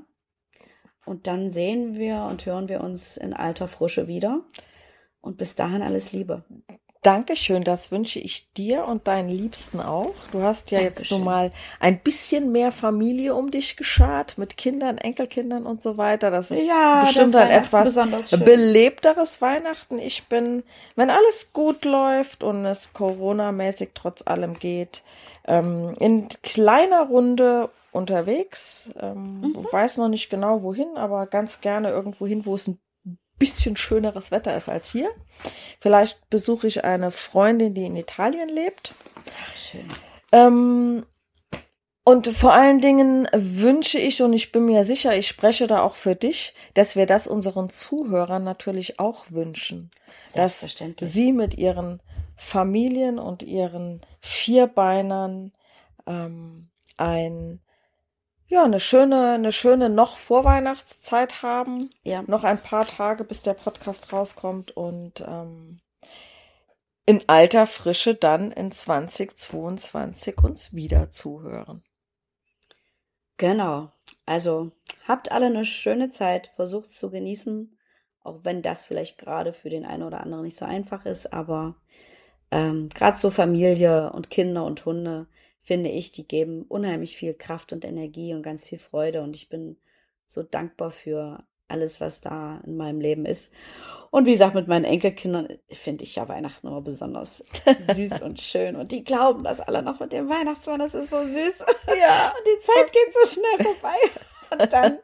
Und dann sehen wir und hören wir uns in alter Frische wieder. Und bis dahin alles Liebe. Dankeschön, das wünsche ich dir und deinen Liebsten auch. Du hast ja Dankeschön. jetzt nun mal ein bisschen mehr Familie um dich geschart mit Kindern, Enkelkindern und so weiter. Das ist ja, bestimmt ein etwas belebteres Weihnachten. Ich bin, wenn alles gut läuft und es Corona-mäßig trotz allem geht, ähm, in kleiner Runde unterwegs. Ähm, mhm. Weiß noch nicht genau wohin, aber ganz gerne irgendwo hin, wo es ein bisschen schöneres Wetter ist als hier. Vielleicht besuche ich eine Freundin, die in Italien lebt. Ach, schön. Ähm, und vor allen Dingen wünsche ich, und ich bin mir sicher, ich spreche da auch für dich, dass wir das unseren Zuhörern natürlich auch wünschen. Dass sie mit ihren Familien und ihren Vierbeinern ähm, ein ja, eine schöne, eine schöne noch Vorweihnachtszeit haben. Ja. Noch ein paar Tage, bis der Podcast rauskommt und ähm, in alter Frische dann in 2022 uns wieder zuhören. Genau. Also habt alle eine schöne Zeit, versucht zu genießen, auch wenn das vielleicht gerade für den einen oder anderen nicht so einfach ist, aber ähm, gerade so Familie und Kinder und Hunde finde ich, die geben unheimlich viel Kraft und Energie und ganz viel Freude. Und ich bin so dankbar für alles, was da in meinem Leben ist. Und wie gesagt, mit meinen Enkelkindern finde ich ja Weihnachten immer besonders <laughs> süß <laughs> und schön. Und die glauben das alle noch mit dem Weihnachtsmann. Das ist so süß. Ja. <laughs> Und die Zeit geht so schnell vorbei. Und dann,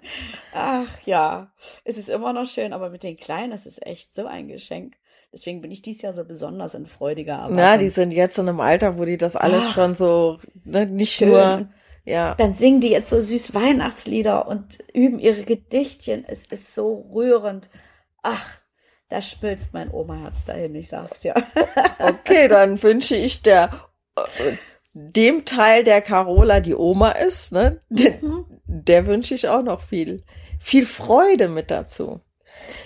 ach ja, es ist immer noch schön, aber mit den Kleinen, das ist echt so ein Geschenk. Deswegen bin ich dies Jahr so besonders in freudiger Erwartung. Na, die sind jetzt in einem Alter, wo die das alles Ach, schon so, ne, nicht schön. nur, ja. Dann singen die jetzt so süß Weihnachtslieder und üben ihre Gedichtchen. Es ist so rührend. Ach, da spilzt mein Oma-Herz dahin, ich sag's dir. <laughs> okay, dann wünsche ich der, äh, dem Teil der Carola, die Oma ist, ne, mhm. der, der wünsche ich auch noch viel, viel Freude mit dazu.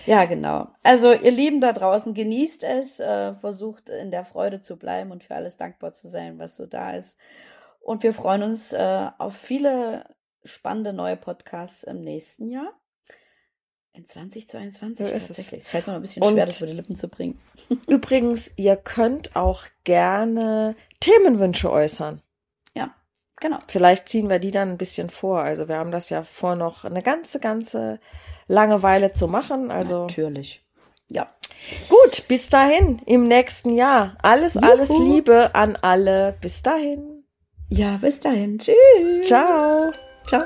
Ja, genau. Also ihr Lieben da draußen, genießt es, äh, versucht in der Freude zu bleiben und für alles dankbar zu sein, was so da ist. Und wir freuen uns äh, auf viele spannende neue Podcasts im nächsten Jahr. In 2022 so tatsächlich. Es fällt mir ein bisschen und schwer, das über die Lippen zu bringen. <laughs> Übrigens, ihr könnt auch gerne Themenwünsche äußern. Genau. Vielleicht ziehen wir die dann ein bisschen vor. Also wir haben das ja vor noch eine ganze, ganze Langeweile zu machen. Also natürlich. Ja. Gut, bis dahin im nächsten Jahr. Alles, Juhu. alles Liebe an alle. Bis dahin. Ja, bis dahin. Tschüss. Ciao. Ciao.